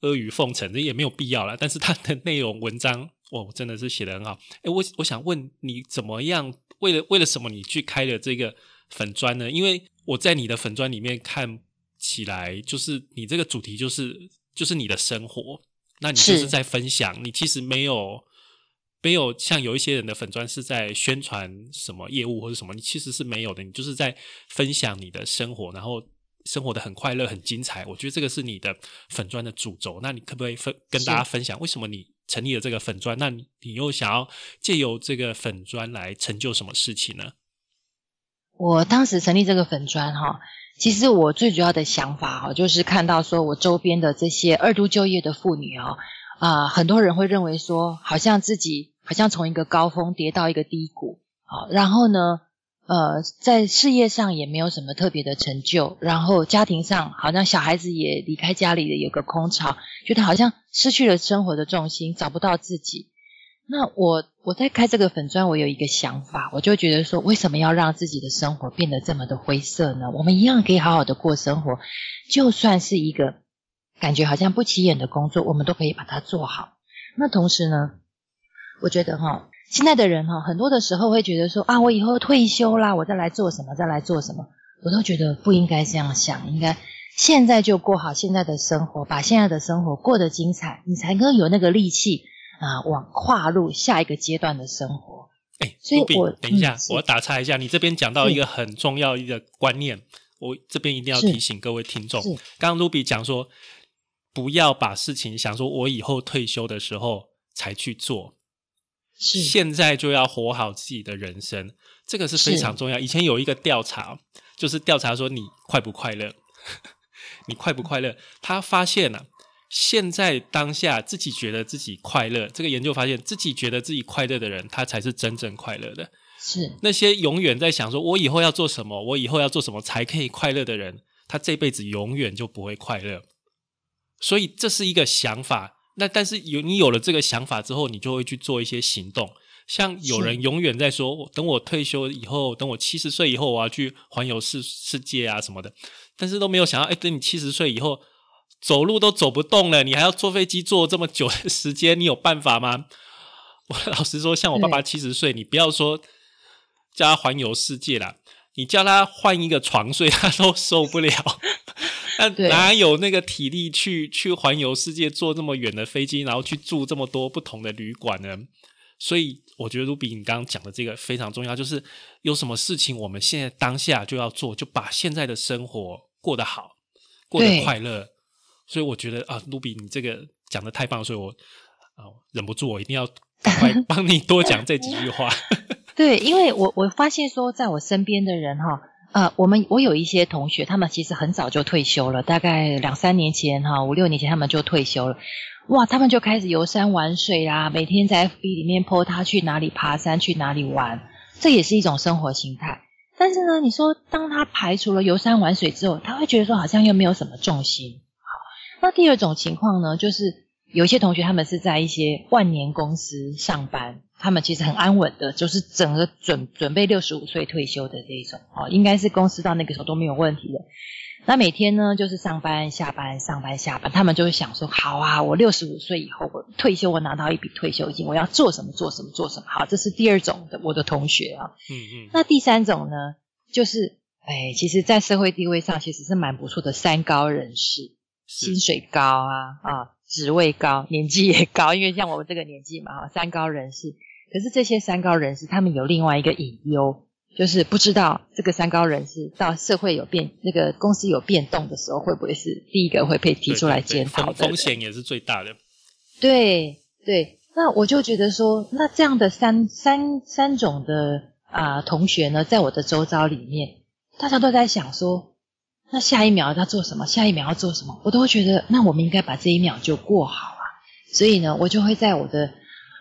阿谀奉承，这也没有必要了。但是他的内容文章，哦，真的是写的很好。哎，我我想问你，怎么样？为了为了什么你去开了这个粉砖呢？因为我在你的粉砖里面看起来，就是你这个主题就是就是你的生活，那你就是在分享。你其实没有没有像有一些人的粉砖是在宣传什么业务或者什么，你其实是没有的。你就是在分享你的生活，然后。生活的很快乐，很精彩。我觉得这个是你的粉砖的主轴。那你可不可以分跟大家分享，为什么你成立了这个粉砖？那你你又想要借由这个粉砖来成就什么事情呢？我当时成立这个粉砖哈，其实我最主要的想法哈，就是看到说我周边的这些二度就业的妇女啊啊，很多人会认为说，好像自己好像从一个高峰跌到一个低谷好，然后呢？呃，在事业上也没有什么特别的成就，然后家庭上好像小孩子也离开家里的有个空巢，觉得好像失去了生活的重心，找不到自己。那我我在开这个粉砖，我有一个想法，我就觉得说，为什么要让自己的生活变得这么的灰色呢？我们一样可以好好的过生活，就算是一个感觉好像不起眼的工作，我们都可以把它做好。那同时呢，我觉得哈。现在的人哈，很多的时候会觉得说啊，我以后退休啦，我再来做什么，再来做什么，我都觉得不应该这样想，应该现在就过好现在的生活，把现在的生活过得精彩，你才能有那个力气啊，往跨入下一个阶段的生活。哎，所以我等一下，我打岔一下，你这边讲到一个很重要一个观念，我这边一定要提醒各位听众，刚刚 Ruby 讲说，不要把事情想说我以后退休的时候才去做。现在就要活好自己的人生，这个是非常重要。以前有一个调查，就是调查说你快不快乐，<laughs> 你快不快乐？他发现了，现在当下自己觉得自己快乐，这个研究发现自己觉得自己快乐的人，他才是真正快乐的。是那些永远在想说我以后要做什么，我以后要做什么才可以快乐的人，他这辈子永远就不会快乐。所以这是一个想法。那但是有你有了这个想法之后，你就会去做一些行动。像有人永远在说，等我退休以后，等我七十岁以后，我要去环游世世界啊什么的。但是都没有想到，哎，等你七十岁以后，走路都走不动了，你还要坐飞机坐这么久的 <laughs> 时间，你有办法吗？<laughs> 我老实说，像我爸爸七十岁，你不要说叫他环游世界啦，你叫他换一个床睡，他都受不了。<laughs> 那哪有那个体力去去环游世界，坐这么远的飞机，然后去住这么多不同的旅馆呢？所以我觉得卢比你刚刚讲的这个非常重要，就是有什么事情我们现在当下就要做，就把现在的生活过得好，过得快乐。所以我觉得啊，卢比你这个讲的太棒，所以我啊忍不住我一定要赶快帮你多讲这几句话。<laughs> 对，因为我我发现说，在我身边的人哈。呃，我们我有一些同学，他们其实很早就退休了，大概两三年前哈，五六年前他们就退休了。哇，他们就开始游山玩水啊，每天在 FB 里面 po 他去哪里爬山，去哪里玩，这也是一种生活形态。但是呢，你说当他排除了游山玩水之后，他会觉得说好像又没有什么重心。好，那第二种情况呢，就是有些同学他们是在一些万年公司上班。他们其实很安稳的，就是整个准准备六十五岁退休的这一种哦，应该是公司到那个时候都没有问题的。那每天呢，就是上班下班上班下班，他们就会想说：好啊，我六十五岁以后我退休，我拿到一笔退休金，我要做什么做什么做什么。好，这是第二种的我的同学啊。嗯嗯。那第三种呢，就是哎，其实，在社会地位上其实是蛮不错的三高人士，薪水高啊啊，职位高，年纪也高，因为像我们这个年纪嘛，哈，三高人士。可是这些三高人士，他们有另外一个隐忧，就是不知道这个三高人士到社会有变，那个公司有变动的时候，会不会是第一个会被提出来检讨的？风险也是最大的。对对，那我就觉得说，那这样的三三三种的啊同学呢，在我的周遭里面，大家都在想说，那下一秒要做什么？下一秒要做什么？我都会觉得，那我们应该把这一秒就过好啊。所以呢，我就会在我的。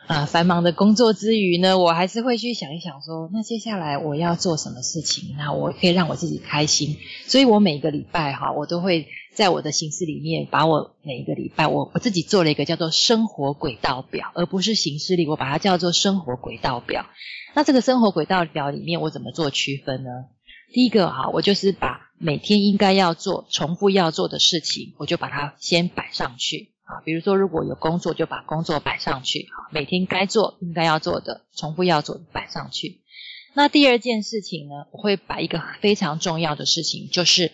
啊，繁忙的工作之余呢，我还是会去想一想，说那接下来我要做什么事情，那我可以让我自己开心。所以我每个礼拜哈，我都会在我的形式里面，把我每一个礼拜我我自己做了一个叫做生活轨道表，而不是形式里，我把它叫做生活轨道表。那这个生活轨道表里面，我怎么做区分呢？第一个哈，我就是把每天应该要做、重复要做的事情，我就把它先摆上去。啊，比如说，如果有工作，就把工作摆上去。啊，每天该做、应该要做的、重复要做的摆上去。那第二件事情呢，我会把一个非常重要的事情，就是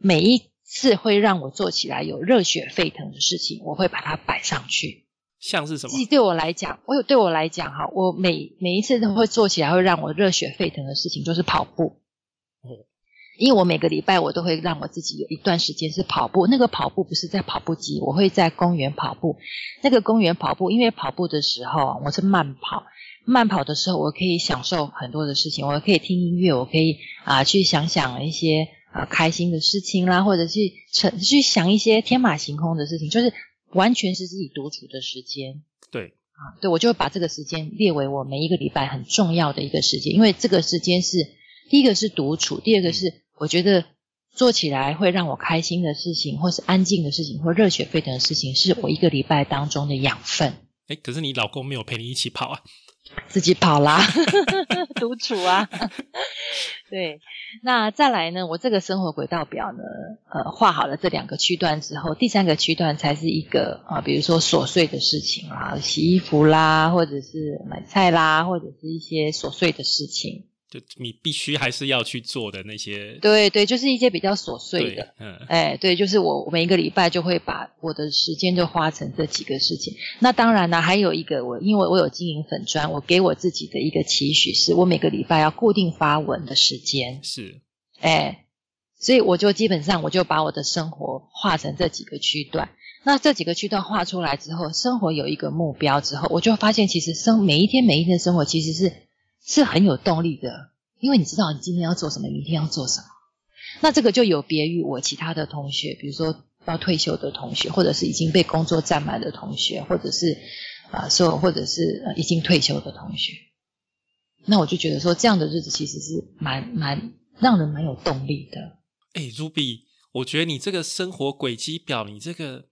每一次会让我做起来有热血沸腾的事情，我会把它摆上去。像是什么？对我来讲，我有对我来讲哈，我每每一次都会做起来会让我热血沸腾的事情，就是跑步。因为我每个礼拜我都会让我自己有一段时间是跑步，那个跑步不是在跑步机，我会在公园跑步。那个公园跑步，因为跑步的时候我是慢跑，慢跑的时候我可以享受很多的事情，我可以听音乐，我可以啊去想想一些啊开心的事情啦，或者去成去想一些天马行空的事情，就是完全是自己独处的时间。对啊，对我就会把这个时间列为我每一个礼拜很重要的一个时间，因为这个时间是第一个是独处，第二个是。我觉得做起来会让我开心的事情，或是安静的事情，或热血沸腾的事情，是我一个礼拜当中的养分。哎，可是你老公没有陪你一起跑啊？自己跑啦，<laughs> 独处啊。<laughs> 对，那再来呢？我这个生活轨道表呢，呃，画好了这两个区段之后，第三个区段才是一个啊，比如说琐碎的事情啦，洗衣服啦，或者是买菜啦，或者是一些琐碎的事情。就你必须还是要去做的那些，对对，就是一些比较琐碎的，嗯，哎，对，就是我每一个礼拜就会把我的时间就花成这几个事情。那当然呢，还有一个我，因为我有经营粉砖，我给我自己的一个期许是，我每个礼拜要固定发文的时间是，哎，所以我就基本上我就把我的生活画成这几个区段。那这几个区段画出来之后，生活有一个目标之后，我就发现其实生每一天每一天的生活其实是。是很有动力的，因为你知道你今天要做什么，明天要做什么。那这个就有别于我其他的同学，比如说要退休的同学，或者是已经被工作占满的同学，或者是啊说，或者是已经退休的同学。那我就觉得说，这样的日子其实是蛮蛮让人蛮有动力的。哎，Ruby，我觉得你这个生活轨迹表，你这个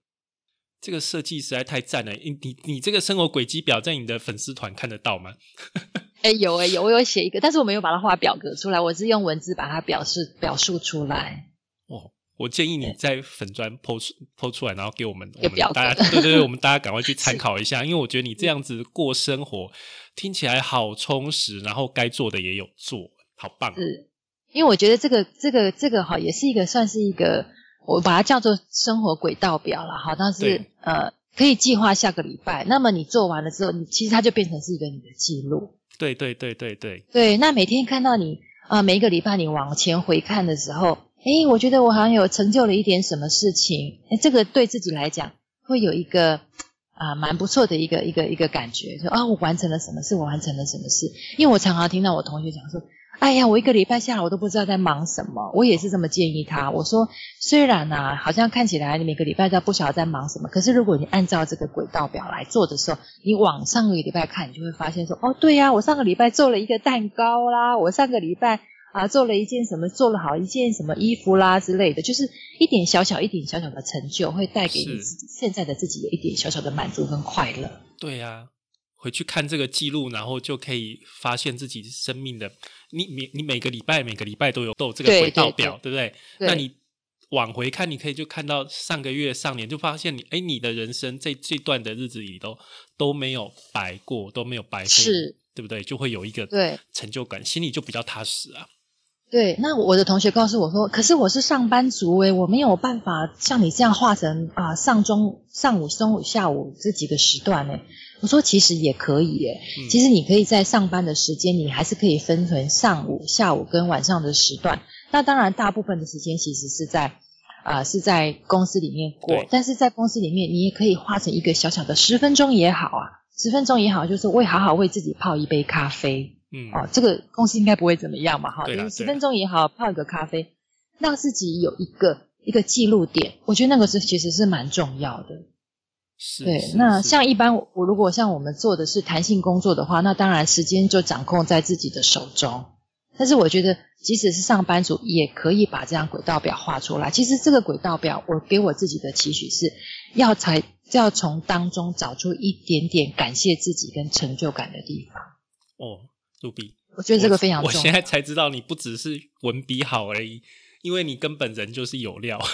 这个设计实在太赞了。你你你这个生活轨迹表，在你的粉丝团看得到吗？<laughs> 哎，有哎有，我有写一个，但是我没有把它画表格出来，我是用文字把它表示表述出来。哦，我建议你在粉砖剖出剖出来，然后给我们我们大家，对对对，我们大家赶快去 <laughs> 参考一下，因为我觉得你这样子过生活听起来好充实，然后该做的也有做，好棒。是，因为我觉得这个这个这个哈，也是一个算是一个，我把它叫做生活轨道表了哈，但是呃，可以计划下个礼拜，那么你做完了之后，你其实它就变成是一个你的记录。对对对对对，对，那每天看到你啊，每一个礼拜你往前回看的时候，诶，我觉得我好像有成就了一点什么事情，诶，这个对自己来讲会有一个啊蛮不错的一个一个一个感觉，说啊，我完成了什么事，我完成了什么事，因为我常常听到我同学讲说。哎呀，我一个礼拜下来，我都不知道在忙什么。我也是这么建议他。我说，虽然呢，好像看起来你每个礼拜都不晓得在忙什么，可是如果你按照这个轨道表来做的时候，你往上个礼拜看，你就会发现说，哦，对呀，我上个礼拜做了一个蛋糕啦，我上个礼拜啊做了一件什么，做了好一件什么衣服啦之类的，就是一点小小、一点小小的成就，会带给你现在的自己有一点小小的满足跟快乐。对呀。回去看这个记录，然后就可以发现自己生命的你每你每个礼拜每个礼拜都有都有这个回报表，对不对？那你往回看，你可以就看到上个月上年，就发现你哎，你的人生这这段的日子里都都没有白过，都没有白费，对不对？就会有一个对成就感，心里就比较踏实啊。对，那我的同学告诉我说，可是我是上班族诶，我没有办法像你这样画成啊上中上午、中午、下午这几个时段诶。我我说其实也可以耶，嗯其实你可以在上班的时间，你还是可以分成上午、下午跟晚上的时段。那当然，大部分的时间其实是在啊、是在公司里面过，但是在公司里面，你也可以花成一个小小的十分钟也好啊，十分钟也好，就是为好好为自己泡一杯咖啡嗯，哦，这个公司应该不会怎么样嘛哈，对啦对啦就是十分钟也好，泡一个咖啡，让自己有一个一个记录点，我觉得那个是其实是蛮重要的。对，那像一般我我如果像我们做的是弹性工作的话，那当然时间就掌控在自己的手中。但是我觉得，即使是上班族，也可以把这样轨道表画出来。其实这个轨道表，我给我自己的期许是，要才要从当中找出一点点感谢自己跟成就感的地方。哦，卢比，我觉得这个非常我。重要。我现在才知道，你不只是文笔好而已，因为你根本人就是有料。<laughs>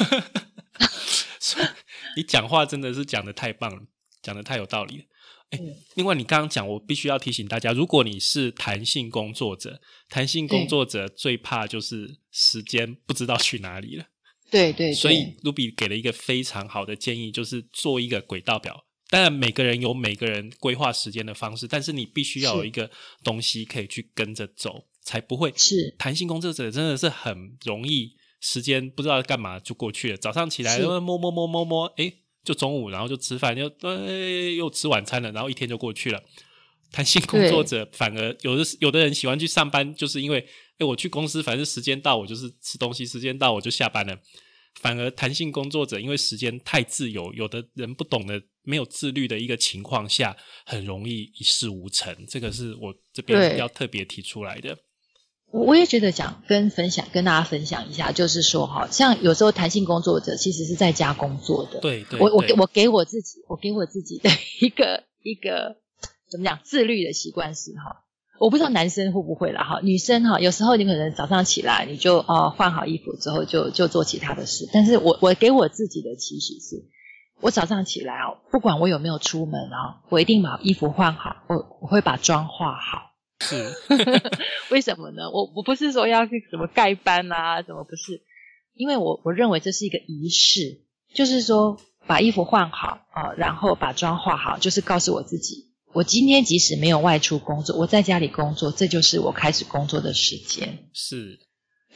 你讲话真的是讲的太棒了，讲的太有道理了。哎嗯，另外你刚刚讲，我必须要提醒大家，如果你是弹性工作者，弹性工作者最怕就是时间不知道去哪里了。对对对，所以卢比给了一个非常好的建议，就是做一个轨道表。当然，每个人有每个人规划时间的方式，但是你必须要有一个东西可以去跟着走，才不会。是弹性工作者真的是很容易，时间不知道干嘛就过去了。早上起来是摸摸摸摸摸，诶，就中午，然后就吃饭，又呃又吃晚餐了，然后一天就过去了。弹性工作者反而有的有的人喜欢去上班，就是因为诶我去公司，反正时间到我就是吃东西，时间到我就下班了。反而弹性工作者因为时间太自由，有的人不懂得没有自律的一个情况下，很容易一事无成。这个是我这边对要特别提出来的。我我也觉得讲跟分享跟大家分享一下，就是说哈，像有时候弹性工作者其实是在家工作的，对对，我我给我给我自己，我给我自己的一个一个怎么讲自律的习惯是哈，我不知道男生会不会啦哈，女生哈，有时候你可能早上起来你就哦换好衣服之后就就做其他的事，但是我我给我自己的期许是，我早上起来哦，不管我有没有出门啊，我一定把衣服换好，我我会把妆化好。是 <laughs> 为什么呢？我我不是说要去什么盖班啊，什么不是？因为我我认为这是一个仪式，就是说把衣服换好啊、然后把妆化好，就是告诉我自己，我今天即使没有外出工作，我在家里工作，这就是我开始工作的时间。是，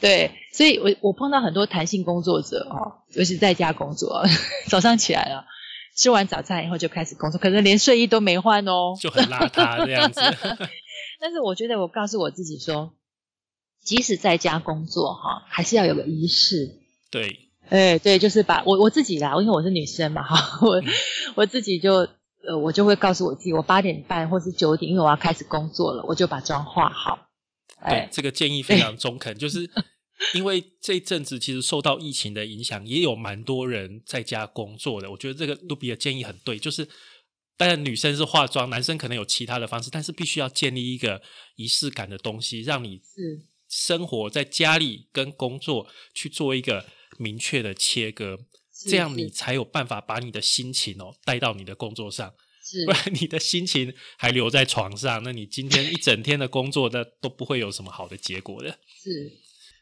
对，所以我我碰到很多弹性工作者哦，尤其在家工作，<laughs> 早上起来了，吃完早餐以后就开始工作，可能连睡衣都没换哦，就很邋遢这样子。<laughs> 但是我觉得我告诉我自己说，即使在家工作哈，还是要有个仪式。对，哎，对，就是把我我自己啦，因为我是女生嘛哈，我、嗯我自己就呃，我就会告诉我自己，我八点半或是九点，因为我要开始工作了，我就把妆化好。对哎，，这个建议非常中肯，就是 <laughs> 因为这一阵子其实受到疫情的影响，也有蛮多人在家工作的。我觉得这个卢比的建议很对，就是当然女生是化妆，男生可能有其他的方式，但是必须要建立一个仪式感的东西，让你是生活在家里跟工作去做一个明确的切割，这样你才有办法把你的心情哦带到你的工作上。<laughs> 不然你的心情还留在床上，那你今天一整天的工作，那都不会有什么好的结果的。是，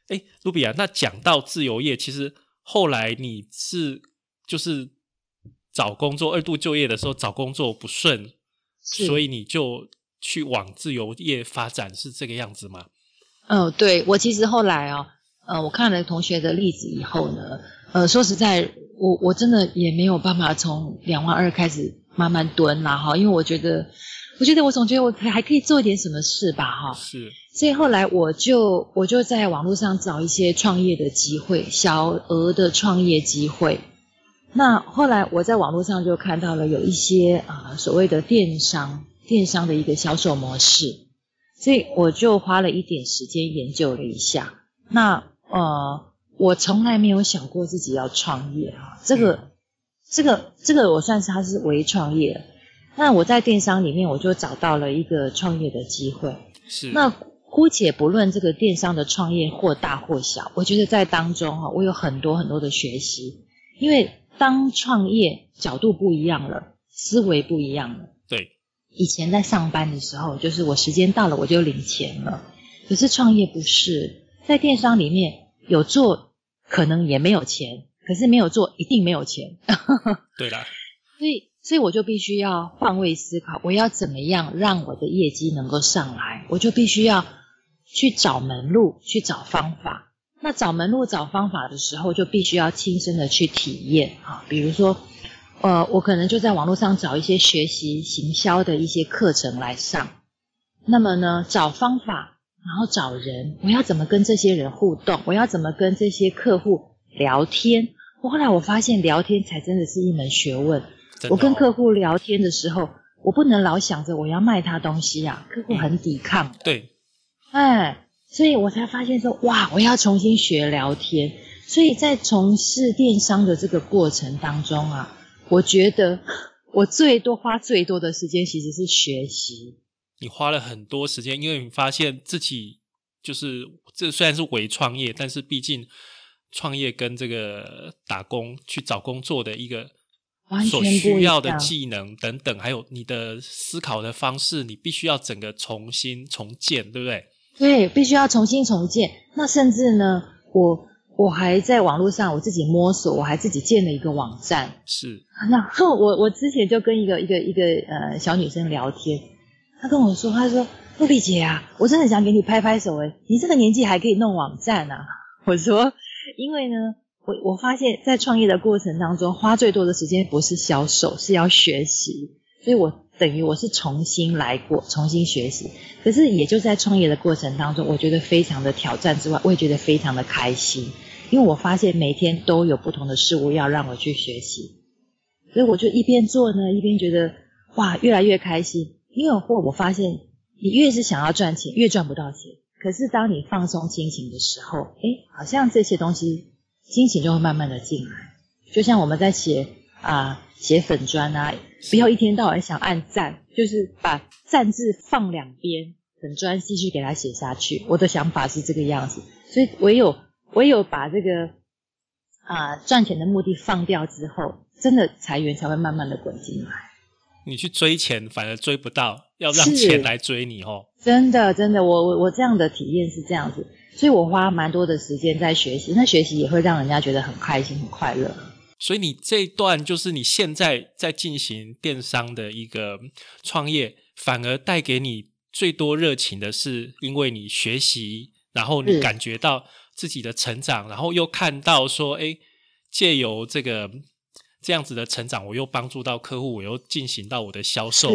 哎，卢比亚，那讲到自由业，其实后来你是就是找工作二度就业的时候找工作不顺，所以你就去往自由业发展，是这个样子吗？嗯，对我其实后来哦，呃，我看了同学的例子以后呢，呃，说实在，我我真的也没有办法从两万二开始慢慢蹲啦哈，因为我觉得，我觉得我总觉得我可还可以做一点什么事吧哈，是，所以后来我就我就在网络上找一些创业的机会，小额的创业机会。那后来我在网络上就看到了有一些啊、所谓的电商电商的一个销售模式，所以我就花了一点时间研究了一下。那呃，我从来没有想过自己要创业啊，这个这个这个我算是它是微创业了。那我在电商里面我就找到了一个创业的机会。是，那姑且不论这个电商的创业或大或小，我觉得在当中哈，我有很多很多的学习，因为当创业角度不一样了，思维不一样了。对，以前在上班的时候，就是我时间到了我就领钱了，可是创业不是，在电商里面有做可能也没有钱，可是没有做一定没有钱，<laughs> 对啦，<laughs> 所以所以我就必须要换位思考，我要怎么样让我的业绩能够上来，我就必须要去找门路，去找方法。那找门路、找方法的时候，就必须要亲身的去体验啊。比如说，呃，我可能就在网络上找一些学习行销的一些课程来上。那么呢，找方法，然后找人，我要怎么跟这些人互动？我要怎么跟这些客户聊天？我后来我发现，聊天才真的是一门学问。我跟客户聊天的时候，我不能老想着我要卖他东西啊，客户很抵抗。对，哎，所以我才发现说，哇，我要重新学聊天。所以在从事电商的这个过程当中啊，我觉得我最多花最多的时间其实是学习。你花了很多时间，因为你发现自己就是这虽然是伪创业，但是毕竟创业跟这个打工去找工作的一个。所需要的技能等等，还有你的思考的方式，你必须要整个重新重建，对不对？对，必须要重新重建。那甚至呢，我我还在网络上我自己摸索，我还自己建了一个网站。是。那我我之前就跟一个一个一个呃小女生聊天，她跟我说，她说露比姐啊，我真的想给你拍拍手诶，你这个年纪还可以弄网站啊？<laughs> 我说，因为呢。我我发现，在创业的过程当中，花最多的时间不是销售，是要学习。所以我等于我是重新来过，重新学习。可是也就在创业的过程当中，我觉得非常的挑战之外，我也觉得非常的开心，因为我发现每天都有不同的事物要让我去学习。所以我就一边做呢，一边觉得哇，越来越开心。因为或我发现，你越是想要赚钱，越赚不到钱。可是当你放松心情的时候，诶，好像这些东西。心情就会慢慢的进来，就像我们在写啊写粉砖啊，不要一天到晚想按赞，就是把赞字放两边，粉砖继续给它写下去。我的想法是这个样子，所以唯有唯有把这个啊赚钱的目的放掉之后，真的财源才会慢慢的滚进来。你去追钱反而追不到，要让钱来追你哦。真的真的，我我我这样的体验是这样子。所以我花蛮多的时间在学习，那学习也会让人家觉得很开心、很快乐。所以你这一段就是你现在在进行电商的一个创业，反而带给你最多热情的是，因为你学习，然后你感觉到自己的成长，然后又看到说，哎，借由这个这样子的成长，我又帮助到客户，我又进行到我的销售，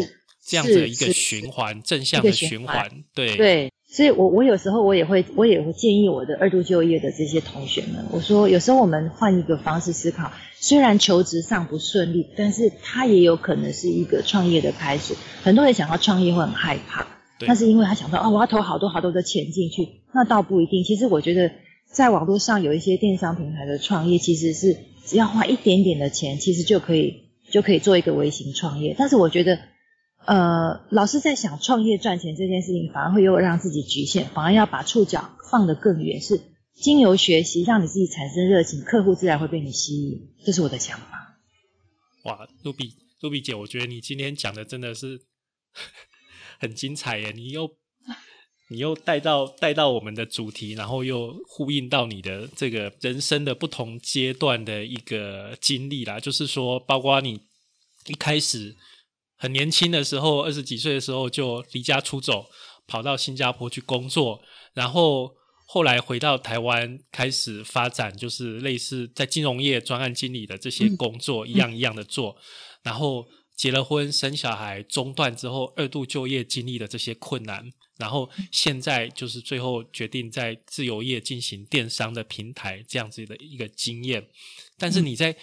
这样子的一个循环，正向的循环，对对。所以，我我有时候我也会，我也会建议我的二度就业的这些同学们，我说，有时候我们换一个方式思考，虽然求职上不顺利，但是他也有可能是一个创业的开始。很多人想要创业会很害怕，那是因为他想到，哦，我要投好多好多的钱进去，那倒不一定。其实我觉得，在网络上有一些电商平台的创业，其实是只要花一点点的钱，其实就可以就可以做一个微型创业。但是我觉得。呃，老是在想创业赚钱这件事情，反而会又让自己局限，反而要把触角放得更远，是经由学习让你自己产生热情，客户自然会被你吸引。这是我的想法。哇，露比，露比姐，我觉得你今天讲的真的是 <laughs> 很精彩耶！你又你又带到带到我们的主题，然后又呼应到你的这个人生的不同阶段的一个经历啦，就是说，包括你一开始。很年轻的时候，二十几岁的时候就离家出走，跑到新加坡去工作，然后后来回到台湾开始发展，就是类似在金融业专案经理的这些工作，一样一样的做。然后结了婚，生小孩，中断之后二度就业经历的这些困难，然后现在就是最后决定在自由业进行电商的平台这样子的一个经验。但是你在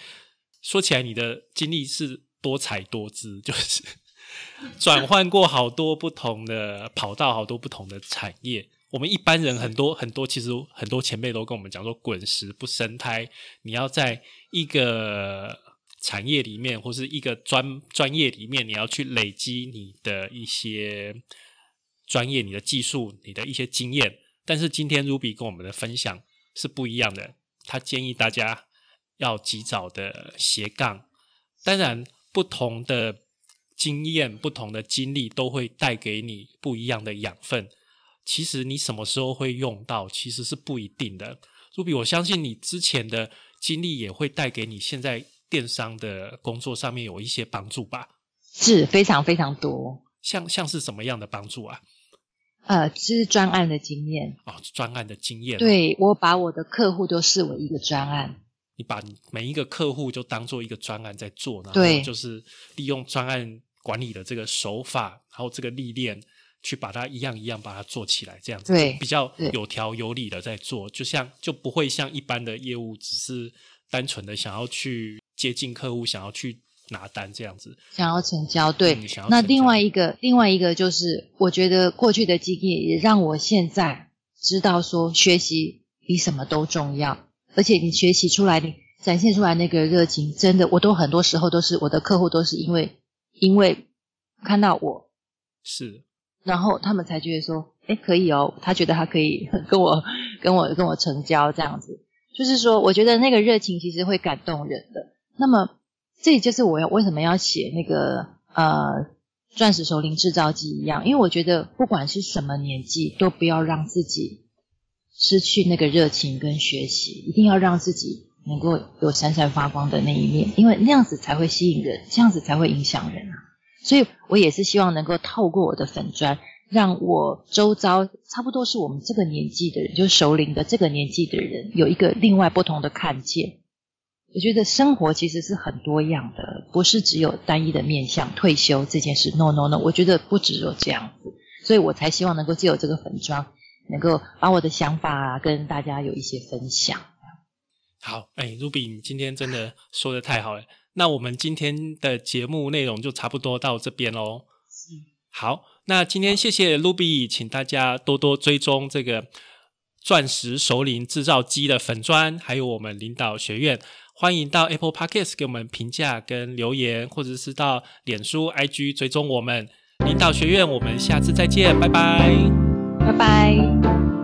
说起来，你的经历是。多彩多姿，就是 <laughs> 转换过好多不同的跑道，好多不同的产业。我们一般人很多很多，其实很多前辈都跟我们讲说，滚石不生胎。你要在一个产业里面，或是一个专专业里面，你要去累积你的一些专业、你的技术、你的一些经验。但是今天 Ruby 跟我们的分享是不一样的，他建议大家要及早的斜杠，当然。不同的经验、不同的经历，都会带给你不一样的养分。其实你什么时候会用到，其实是不一定的。如比，我相信你之前的经历也会带给你现在电商的工作上面有一些帮助吧？是非常非常多。像像是什么样的帮助啊？呃，是专案的经验哦，专案的经验。对我把我的客户都视为一个专案，你把每一个客户就当做一个专案在做，然后就是利用专案管理的这个手法，然后这个历练去把它一样一样把它做起来，这样子对比较有条有理的在做，就像就不会像一般的业务只是单纯的想要去接近客户，想要去拿单这样子。想要成交。对，嗯想要那另外一个，另外一个就是，我觉得过去的经验也让我现在知道说，学习比什么都重要。而且你学习出来，你展现出来那个热情，真的，我都很多时候都是我的客户都是因为因为看到我，是然后他们才觉得说，哎，可以哦，他觉得他可以跟我 <laughs> 跟我跟我成交这样子。就是说，我觉得那个热情其实会感动人的。那么，这也就是我要为什么要写那个呃钻石首领制造机一样，因为我觉得不管是什么年纪，都不要让自己失去那个热情跟学习，一定要让自己能够有闪闪发光的那一面，因为那样子才会吸引人，这样子才会影响人啊。所以我也是希望能够透过我的粉砖，让我周遭差不多是我们这个年纪的人，就是熟龄的这个年纪的人，有一个另外不同的看见。我觉得生活其实是很多样的，不是只有单一的面向。退休这件事，no no no，我觉得不只有这样子，所以我才希望能够借由这个粉妆，能够把我的想法跟大家有一些分享。好，哎，Ruby，你今天真的说的太好了。那我们今天的节目内容就差不多到这边喽。好，那今天谢谢 Ruby，请大家多多追踪这个钻石首领制造机的粉砖，还有我们领导学院。欢迎到 Apple Podcast 给我们评价跟留言，或者是到脸书、IG 追踪我们领导学院。我们下次再见，拜。拜拜。